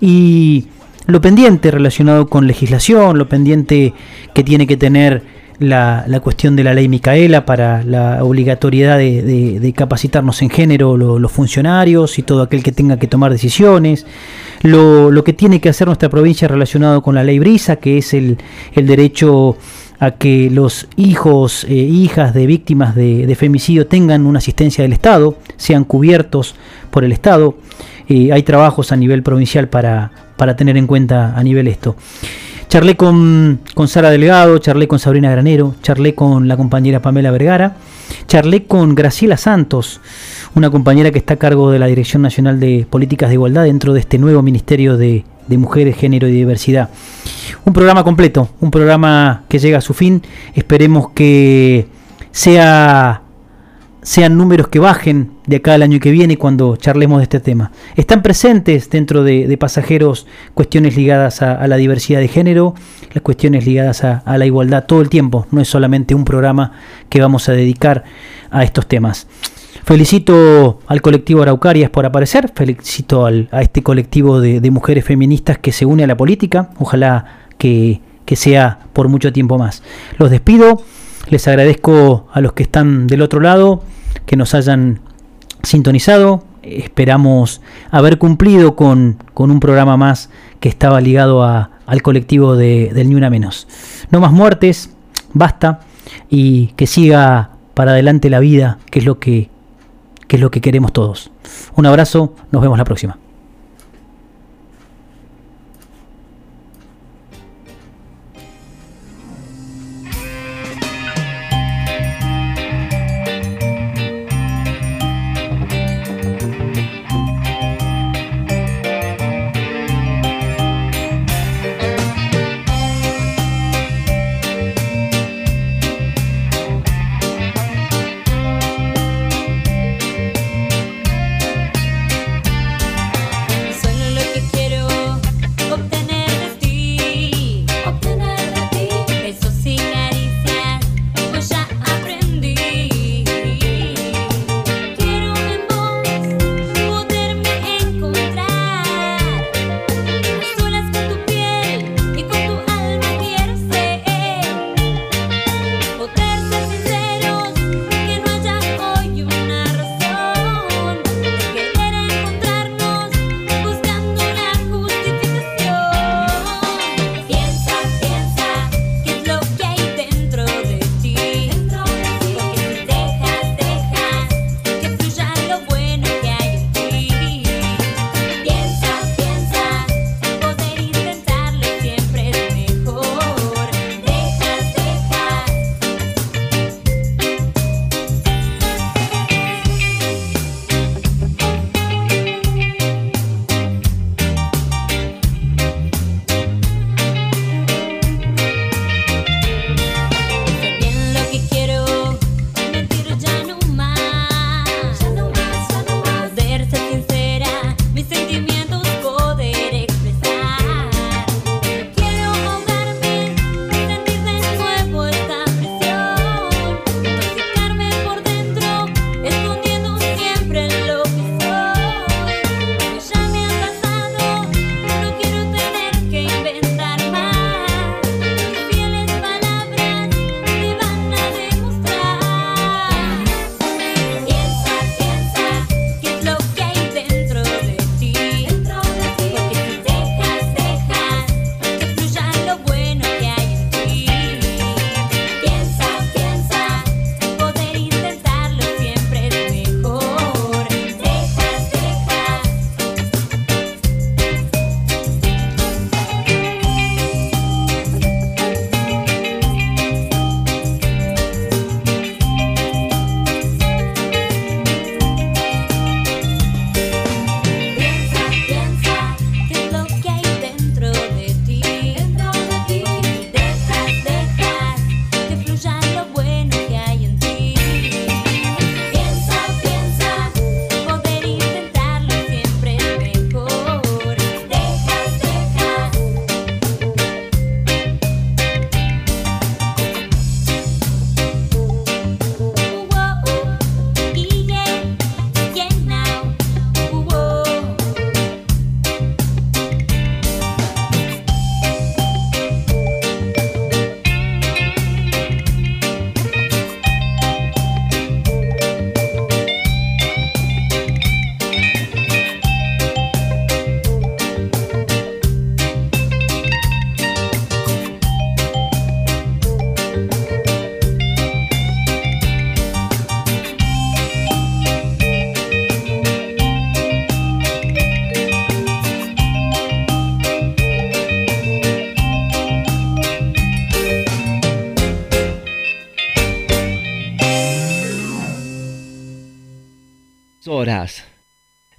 y lo pendiente relacionado con legislación, lo pendiente que tiene que tener la, la cuestión de la ley Micaela para la obligatoriedad de, de- capacitarnos en género lo- los funcionarios y todo aquel que tenga que tomar decisiones, lo, lo que tiene que hacer nuestra provincia relacionado con la ley Brisa, que es el, el derecho a que los hijos e hijas de víctimas de, de femicidio tengan una asistencia del Estado, sean cubiertos por el Estado. Eh, hay trabajos a nivel provincial para, para tener en cuenta a nivel esto. Charlé con, Sara Delgado, charlé con Sabrina Granero, charlé con la compañera Pamela Vergara, charlé con Graciela Santos, una compañera que está a cargo de la Dirección Nacional de Políticas de Igualdad dentro de este nuevo Ministerio de, Mujeres, Género y Diversidad. Un programa completo, un programa que llega a su fin. Esperemos que sea sean números que bajen de acá al año que viene cuando charlemos de este tema. Están presentes dentro de, pasajeros cuestiones ligadas a, la diversidad de género, las cuestiones ligadas a, a la igualdad todo el tiempo. No es solamente un programa que vamos a dedicar a estos temas. Felicito al colectivo Araucarias por aparecer, felicito al- a este colectivo de, de mujeres feministas que se une a la política, ojalá que, que sea por mucho tiempo más. Los despido, les agradezco a los que están del otro lado, que nos hayan sintonizado, esperamos haber cumplido con, con un programa más que estaba ligado a- al colectivo de, del Ni Una Menos. No más muertes, basta, y que siga para adelante la vida, que es lo que, que es lo que queremos todos. Un abrazo, nos vemos la próxima.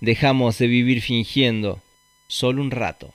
Dejamos de vivir fingiendo solo un rato.